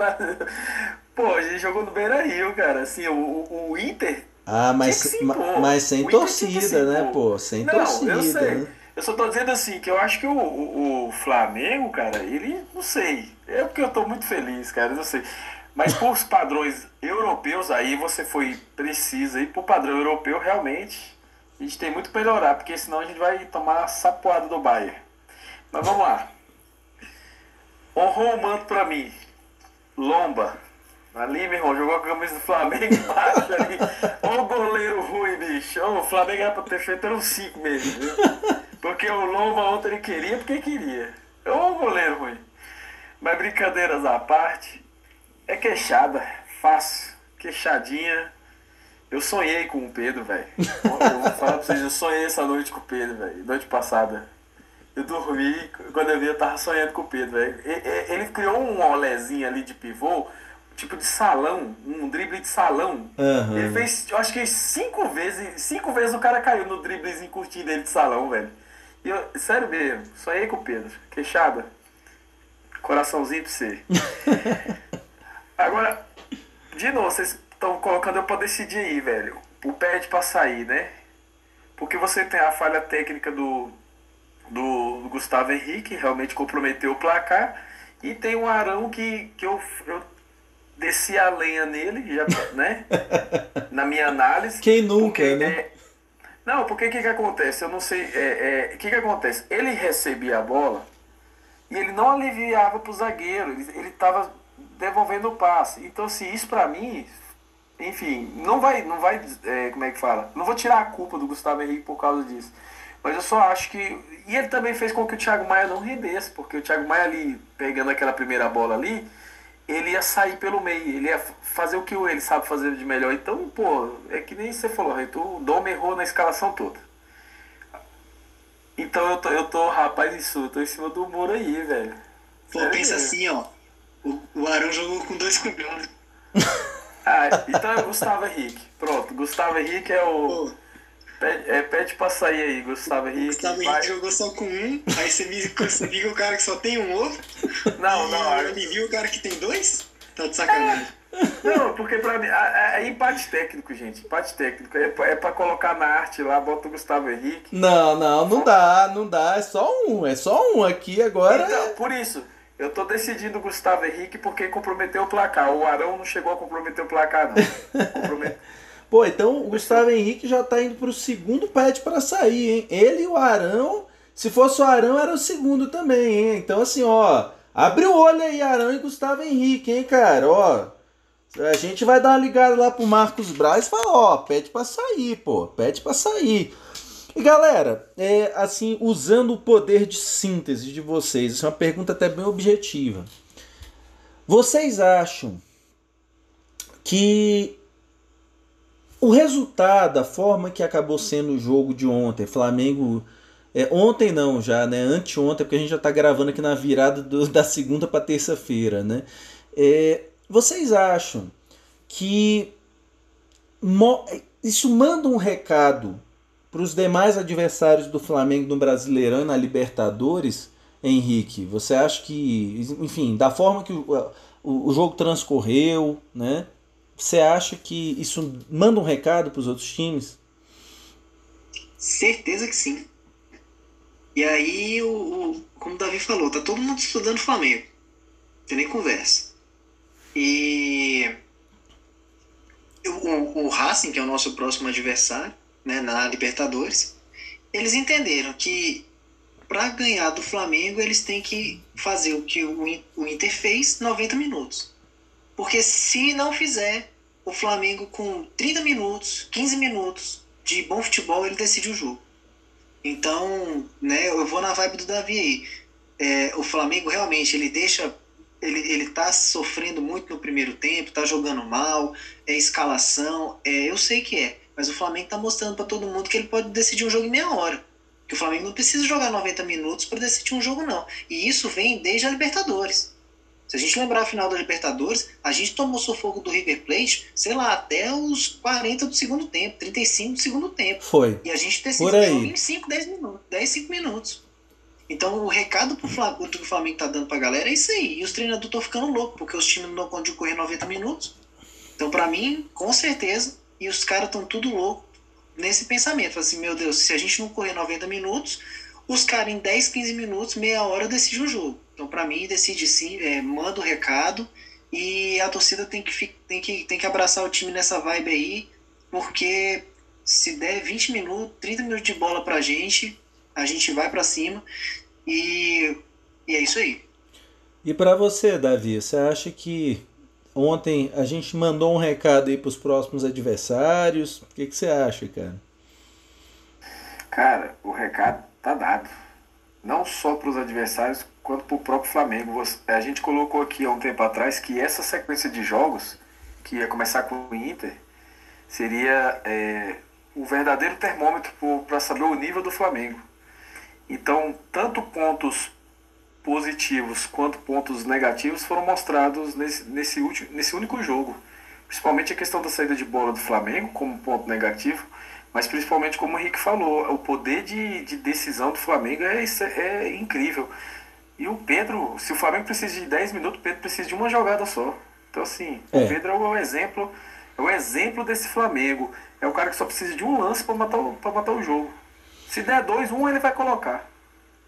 Pô, a gente jogou no Beira Rio, cara, assim, o, o Inter ah, mas, mas sem torcida, né, pô? Sem não, torcida. Eu sei. Né? Eu só tô dizendo assim, que eu acho que o, o, o, Flamengo, cara, ele, não sei. É porque eu tô muito feliz, cara, não sei. Mas por os padrões europeus, aí você foi preciso aí, por padrão europeu, realmente, a gente tem muito pra melhorar, porque senão a gente vai tomar a sapoada do Bayern. Mas vamos lá. Honrou o manto pra mim. Lomba. Ali, meu irmão, jogou a camisa do Flamengo embaixo ali. O goleiro ruim, bicho. o Flamengo era pra ter feito era um 5 mesmo, viu? Porque o Lomba ontem ele queria porque queria. O goleiro ruim. Mas brincadeiras à parte, é queixada, fácil, queixadinha. Eu sonhei com o Pedro, velho. Eu vou falar pra vocês, eu sonhei essa noite com o Pedro, velho. Noite passada. Eu dormi, quando eu vi, eu tava sonhando com o Pedro, velho. Ele criou um olézinho ali de pivô tipo de salão, um drible de salão. Uhum. Ele fez, eu acho que cinco vezes, cinco vezes o cara caiu no driblezinho curtinho dele de salão, velho. Eu, sério mesmo, sonhei com o Pedro. Queixada. Coraçãozinho pra você. Agora, de novo, vocês estão colocando eu pra decidir aí, velho. O pede pra sair, né? Porque você tem a falha técnica do, do, do Gustavo Henrique, realmente comprometeu o placar. E tem o Arão que, que eu, eu desci a lenha nele, já, né? Na minha análise. Quem nunca, porque, né? É, não, porque o que, que acontece? Eu não sei. O é, é, que, que acontece? Ele recebia a bola e ele não aliviava pro zagueiro, ele estava devolvendo o passe. Então, assim, isso para mim, enfim, não vai. Não vai é, como é que fala? Não vou tirar a culpa do Gustavo Henrique por causa disso. Mas eu só acho que. E ele também fez com que o Thiago Maia não rendesse, porque o Thiago Maia ali, pegando aquela primeira bola ali ele ia sair pelo meio, ele ia fazer o que ele sabe fazer de melhor. Então, pô, é que nem você falou, o Dom errou na escalação toda. Então eu tô, eu tô, rapaz, isso, eu tô em cima do muro aí, velho. Pô, Sério pensa mesmo. assim, ó. O, o Arão jogou com dois cubões. ah, então é o Gustavo Henrique. Pronto, Gustavo Henrique é o. Pô Pede, é, pede pra sair aí, Gustavo Henrique. Gustavo Henrique vai... jogou só com um, aí você me, você viu o cara que só tem um ovo. Não, não. Ele me viu o cara que tem dois? Tá de sacanagem. É. Não, porque pra mim é, é, empate técnico, gente. Empate técnico. É pra, é pra colocar na arte lá, bota o Gustavo Henrique. Não, não, não dá, não dá. É só um. É só um aqui agora. Então, por isso. Eu tô decidindo o Gustavo Henrique porque comprometeu o placar. O Arão não chegou a comprometer o placar, não. Comprometeu. Pô, então o Gustavo Henrique já tá indo pro segundo pet para sair, hein? Ele e o Arão. Se fosse o Arão, era o segundo também, hein? Então, assim, ó. Abre o olho aí, Arão e Gustavo Henrique, hein, cara? Ó. A gente vai dar uma ligada lá pro Marcos Braz e falar, ó, pede pra sair, pô, pede pra sair. E galera, é, assim, usando o poder de síntese de vocês, isso é uma pergunta até bem objetiva. Vocês acham que o resultado, a forma que acabou sendo o jogo de ontem, Flamengo. É, ontem não, já, né? Anteontem, porque a gente já está gravando aqui na virada do, da segunda para terça-feira, né? É, vocês acham que isso manda um recado para os demais adversários do Flamengo no Brasileirão e na Libertadores, Henrique? Você acha que, enfim, da forma que o, o, o jogo transcorreu, né? Você acha que isso manda um recado para os outros times? Certeza que sim. E aí, o, o, como o Davi falou, tá todo mundo estudando Flamengo. Tem nem conversa. E o, o Racing, que é o nosso próximo adversário, né, na Libertadores, eles entenderam que para ganhar do Flamengo eles têm que fazer o que o Inter fez 90 minutos. Porque se não fizer, o Flamengo com 30 minutos, 15 minutos de bom futebol, ele decide o jogo. Então, né, eu vou na vibe do Davi aí. É, o Flamengo realmente ele deixa ele, ele tá sofrendo muito no primeiro tempo, tá jogando mal, é escalação, é, eu sei que é, mas o Flamengo tá mostrando para todo mundo que ele pode decidir um jogo em meia hora. Que o Flamengo não precisa jogar 90 minutos para decidir um jogo não. E isso vem desde a Libertadores. Se a gente lembrar a final da Libertadores, a gente tomou sufoco do River Plate, sei lá, até os 40 do segundo tempo, 35 do segundo tempo. Foi. E a gente decidiu em 5, 10 minutos. 10, 5 minutos. Então o recado pro Flamengo, que o Flamengo tá dando pra galera é isso aí. E os treinadores estão ficando loucos, porque os times não dão conta de correr 90 minutos. Então, para mim, com certeza, e os caras estão tudo louco nesse pensamento. Assim, meu Deus, se a gente não correr 90 minutos, os caras em 10, 15 minutos, meia hora decidem o jogo. Então, para mim, decide sim, é, manda o recado e a torcida tem que, tem, que, tem que abraçar o time nessa vibe aí, porque se der 20 minutos, 30 minutos de bola pra gente, a gente vai para cima e, e é isso aí. E para você, Davi, você acha que ontem a gente mandou um recado aí para os próximos adversários? O que, que você acha, cara? Cara, o recado tá dado. Não só para os adversários, quanto para o próprio Flamengo. A gente colocou aqui há um tempo atrás que essa sequência de jogos, que ia começar com o Inter, seria é, o verdadeiro termômetro para saber o nível do Flamengo. Então, tanto pontos positivos quanto pontos negativos foram mostrados nesse, nesse, último, nesse único jogo. Principalmente a questão da saída de bola do Flamengo como ponto negativo, mas principalmente como o Henrique falou, o poder de, de decisão do Flamengo é, é incrível. E o Pedro, se o Flamengo precisa de 10 minutos, o Pedro precisa de uma jogada só. Então assim, é. o Pedro é o exemplo, é o exemplo desse Flamengo. É o cara que só precisa de um lance para matar, o, matar o jogo. Se der dois, um ele vai colocar.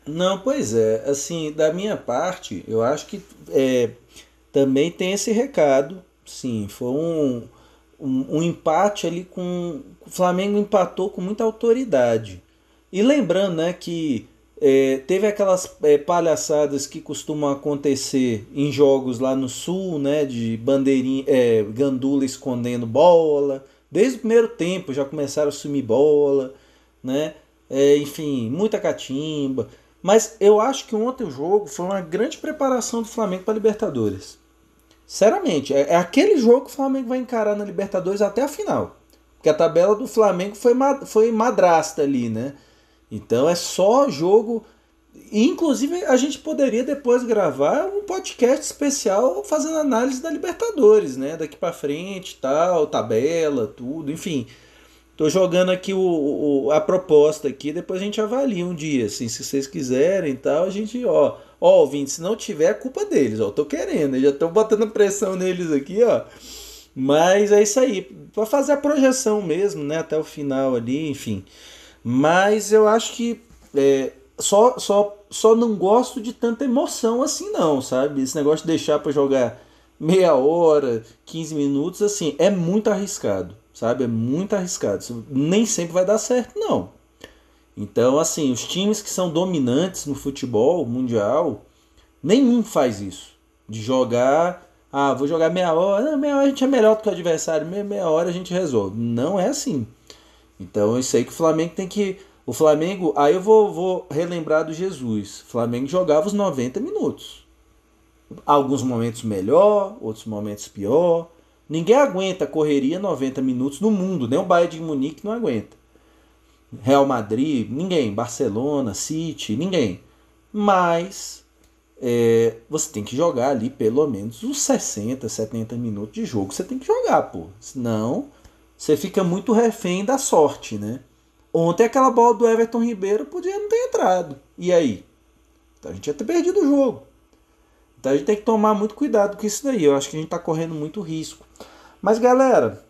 Não, pois é. Assim, da minha parte, eu acho que é, também tem esse recado. Sim, foi um, um, um empate ali com. O Flamengo empatou com muita autoridade. E lembrando, né, que é, teve aquelas é, palhaçadas que costumam acontecer em jogos lá no sul, né? De bandeirinha, é, gandula escondendo bola. Desde o primeiro tempo já começaram a sumir bola, né? é, enfim, muita catimba. Mas eu acho que ontem o jogo foi uma grande preparação do Flamengo para a Libertadores. Sinceramente, é, é, aquele jogo que o Flamengo vai encarar na Libertadores até a final. Porque a tabela do Flamengo foi, foi madrasta ali, né? Então é só jogo. Inclusive, a gente poderia depois gravar um podcast especial fazendo análise da Libertadores, né? Daqui para frente, tal, tabela, tudo, enfim. Tô jogando aqui o, o, a proposta aqui, depois a gente avalia um dia, assim, se vocês quiserem tal, a gente, ó, ó, ouvinte, se não tiver, é culpa deles, ó, tô querendo, já tô botando pressão neles aqui, ó. Mas é isso aí, para fazer a projeção mesmo, né, até o final ali, enfim. Mas eu acho que é, só, só, só não gosto de tanta emoção assim não, sabe? Esse negócio de deixar para jogar meia hora, 15 minutos, assim, é muito arriscado sabe? É muito arriscado. Isso nem sempre vai dar certo, não. Então, assim, os times que são dominantes no futebol mundial, nenhum faz isso. De jogar Ah, vou jogar meia hora. Meia hora a gente é melhor do que o adversário. Meia, meia hora a gente resolve. Não é assim. Então isso aí que o Flamengo tem que. O Flamengo. Aí eu vou, vou relembrar do Jesus. O Flamengo jogava os 90 minutos. Alguns momentos melhor, outros momentos pior. Ninguém aguenta correria 90 minutos no mundo. Nem o Bayern de Munique não aguenta. Real Madrid, ninguém. Barcelona, City, ninguém. Mas é, você tem que jogar ali pelo menos uns 60, 70 minutos de jogo. Você tem que jogar, pô. Senão você fica muito refém da sorte, né? Ontem aquela bola do Everton Ribeiro podia não ter entrado. E aí? Então a gente ia ter perdido o jogo. Então a gente tem que tomar muito cuidado com isso daí. Eu acho que a gente está correndo muito risco. Mas galera,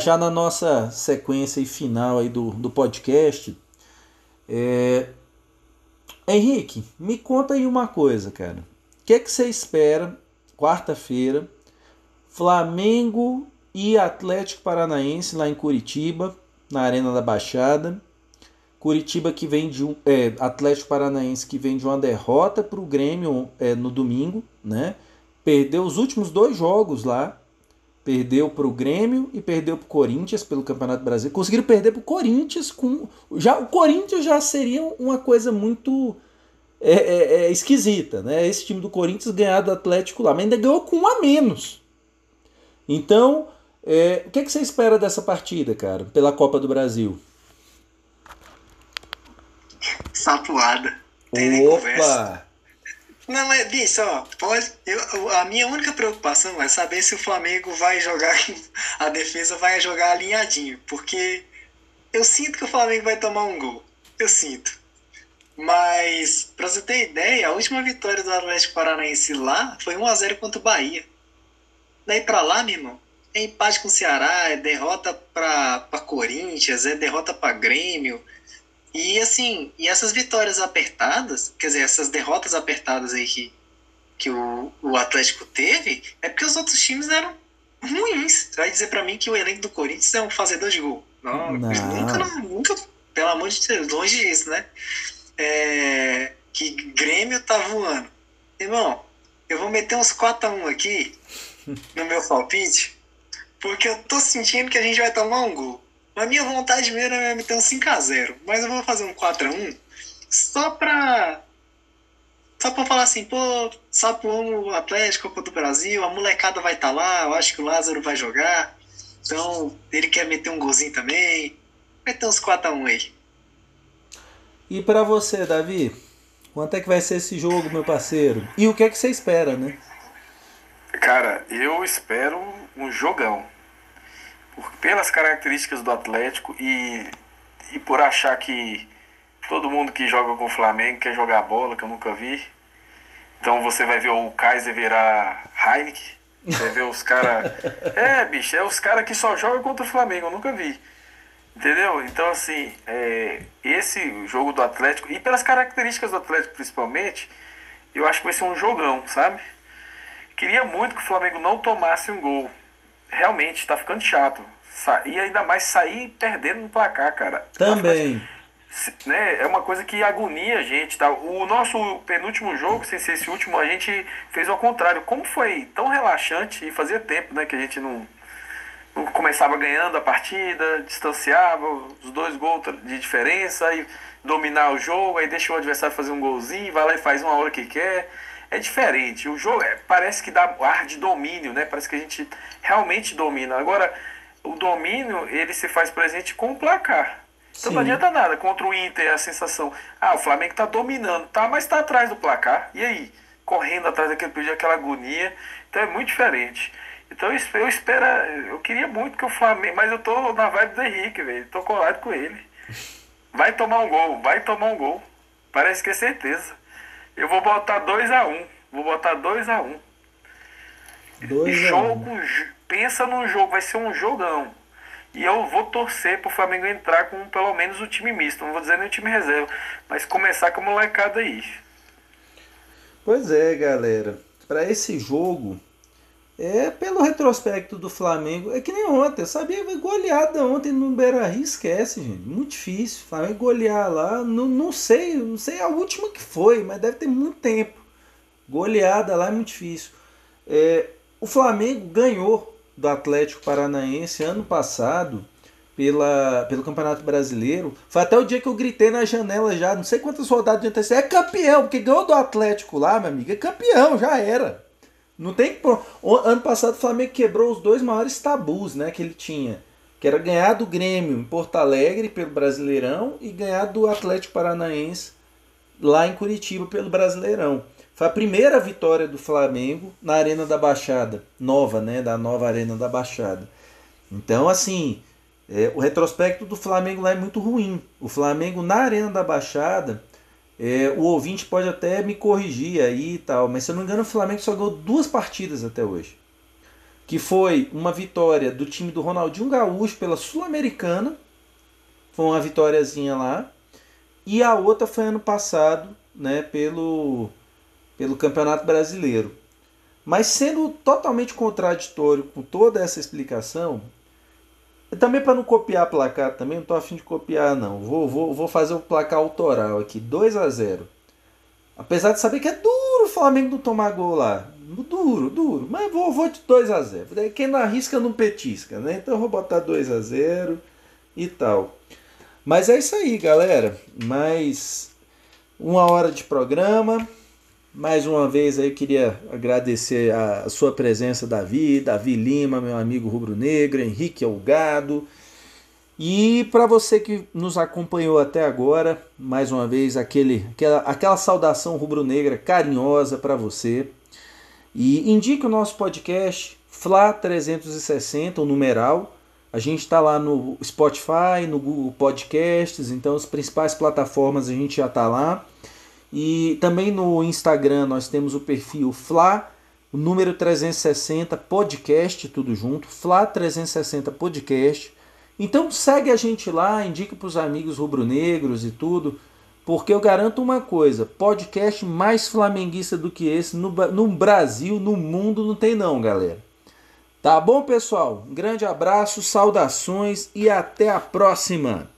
já na nossa sequência e final aí do, do podcast, é, Henrique, me conta aí uma coisa, cara. O que, é que você espera quarta-feira? Flamengo e Atlético Paranaense lá em Curitiba, na Arena da Baixada. Curitiba que vem de um. É, Atlético Paranaense que vem de uma derrota para o Grêmio é, no domingo, né? Perdeu os últimos dois jogos lá. Perdeu para o Grêmio e perdeu para o Corinthians pelo Campeonato Brasileiro. Conseguiram perder para o Corinthians com. Já, o Corinthians já seria uma coisa muito é, é, é, esquisita, né? Esse time do Corinthians ganhar do Atlético lá, mas ainda ganhou com um a menos. Então, é, o que, é que você espera dessa partida, cara, pela Copa do Brasil? Sapuada. Tem Opa! Não, mas, bicho, ó, pode, eu, a minha única preocupação é saber se o Flamengo vai jogar, a defesa vai jogar alinhadinho, porque eu sinto que o Flamengo vai tomar um gol. Eu sinto. Mas, pra você ter ideia, a última vitória do Atlético Paranaense lá foi 1x0 contra o Bahia. Daí pra lá, meu irmão, é empate com o Ceará, é derrota pra, pra Corinthians, é derrota pra Grêmio. E assim, e essas vitórias apertadas, quer dizer, essas derrotas apertadas aí que, que o, o Atlético teve, é porque os outros times eram ruins. Você vai dizer para mim que o elenco do Corinthians é um fazedor de gol. Não, não. Nunca, nunca, pelo amor de Deus, longe disso, né? é, que Grêmio tá voando. Irmão, eu vou meter uns 4x1 aqui no meu palpite, porque eu tô sentindo que a gente vai tomar um gol. A minha vontade mesmo é meter um 5x0, mas eu vou fazer um 4x1 só pra. Só pra falar assim, pô, Sapuamo Atlético, Copa do Brasil, a molecada vai estar tá lá, eu acho que o Lázaro vai jogar. Então, ele quer meter um golzinho também. Vai ter uns 4x1 aí. E para você, Davi, quanto é que vai ser esse jogo, meu parceiro? E o que é que você espera, né? Cara, eu espero um jogão. Por, pelas características do Atlético e, e por achar que todo mundo que joga com o Flamengo quer jogar bola, que eu nunca vi. Então você vai ver o Kaiser virar Heineken. Você vai ver os caras. É, bicho, é os caras que só jogam contra o Flamengo, eu nunca vi. Entendeu? Então, assim, é, esse jogo do Atlético, e pelas características do Atlético principalmente, eu acho que vai ser um jogão, sabe? Queria muito que o Flamengo não tomasse um gol. Realmente, está ficando chato. E ainda mais sair perdendo no placar, cara. Também. Né, é uma coisa que agonia a gente. Tá? O nosso penúltimo jogo, sem ser esse último, a gente fez ao contrário. Como foi tão relaxante e fazia tempo né, que a gente não começava ganhando a partida, distanciava os dois gols de diferença, aí dominar o jogo, aí deixa o adversário fazer um golzinho, vai lá e faz uma hora que quer. É diferente. O jogo é, parece que dá ar de domínio, né? Parece que a gente realmente domina. Agora, o domínio, ele se faz presente com o placar. Então Sim. não adianta nada. Contra o Inter, a sensação, ah, o Flamengo tá dominando, tá, mas tá atrás do placar. E aí? Correndo atrás daquele pedido, aquela agonia. Então é muito diferente. Então eu espero, eu queria muito que o Flamengo, mas eu tô na vibe do Henrique, velho. Tô colado com ele. Vai tomar um gol, vai tomar um gol. Parece que é certeza. Eu vou botar 2x1. Um. Vou botar 2x1. Um. Dois jogo, um. pensa num jogo, vai ser um jogão. E eu vou torcer pro Flamengo entrar com pelo menos o time misto. Não vou dizer nem o time reserva, mas começar com a molecada aí. Pois é, galera. Para esse jogo, é, pelo retrospecto do Flamengo, é que nem ontem, sabia? Goleada ontem no Beira Rio, esquece, gente. Muito difícil. Flamengo golear lá, não, não sei, não sei a última que foi, mas deve ter muito tempo. Goleada lá é muito difícil. É, O Flamengo ganhou do Atlético Paranaense ano passado pela, pelo Campeonato Brasileiro. Foi até o dia que eu gritei na janela já, não sei quantas rodadas de antecedência. É campeão, porque ganhou do Atlético lá, meu amigo. É campeão, já era. Não tem. Ano passado o Flamengo quebrou os dois maiores tabus né, que ele tinha. Que era ganhar do Grêmio em Porto Alegre pelo Brasileirão e ganhar do Atlético Paranaense lá em Curitiba pelo Brasileirão. Foi a primeira vitória do Flamengo na Arena da Baixada, nova, né? Da nova Arena da Baixada. Então, assim, é, o retrospecto do Flamengo lá é muito ruim. O Flamengo na Arena da Baixada, é, o ouvinte pode até me corrigir aí e tal, mas se eu não me engano, o Flamengo só ganhou duas partidas até hoje. Que foi uma vitória do time do Ronaldinho Gaúcho pela Sul-Americana, foi uma vitóriazinha lá, e a outra foi ano passado, né, pelo, pelo Campeonato Brasileiro. Mas sendo totalmente contraditório com toda essa explicação, também para não copiar placar também, não tô afim de copiar não. Vou, vou, vou fazer o placar autoral aqui, 2 a 0 Apesar de saber que é duro o Flamengo não tomar gol lá. Duro, duro. Mas vou, vou de 2 a 0 Quem não arrisca não petisca, né? Então eu vou botar 2 a 0 e tal. Mas é isso aí, galera. Mais uma hora de programa. Mais uma vez aí eu queria agradecer a sua presença, Davi, Davi Lima, meu amigo rubro-negro, Henrique Algado. E para você que nos acompanhou até agora, mais uma vez aquele, aquela, aquela saudação rubro-negra carinhosa para você. E indique o nosso podcast Fla 360, o numeral. A gente está lá no Spotify, no Google Podcasts, então as principais plataformas a gente já está lá. E também no Instagram nós temos o perfil Fla, o número 360 podcast, tudo junto, Fla 360 podcast. Então segue a gente lá, indique para os amigos rubro-negros e tudo, porque eu garanto uma coisa, podcast mais flamenguista do que esse no, no Brasil, no mundo não tem não, galera. Tá bom, pessoal? Um grande abraço, saudações e até a próxima.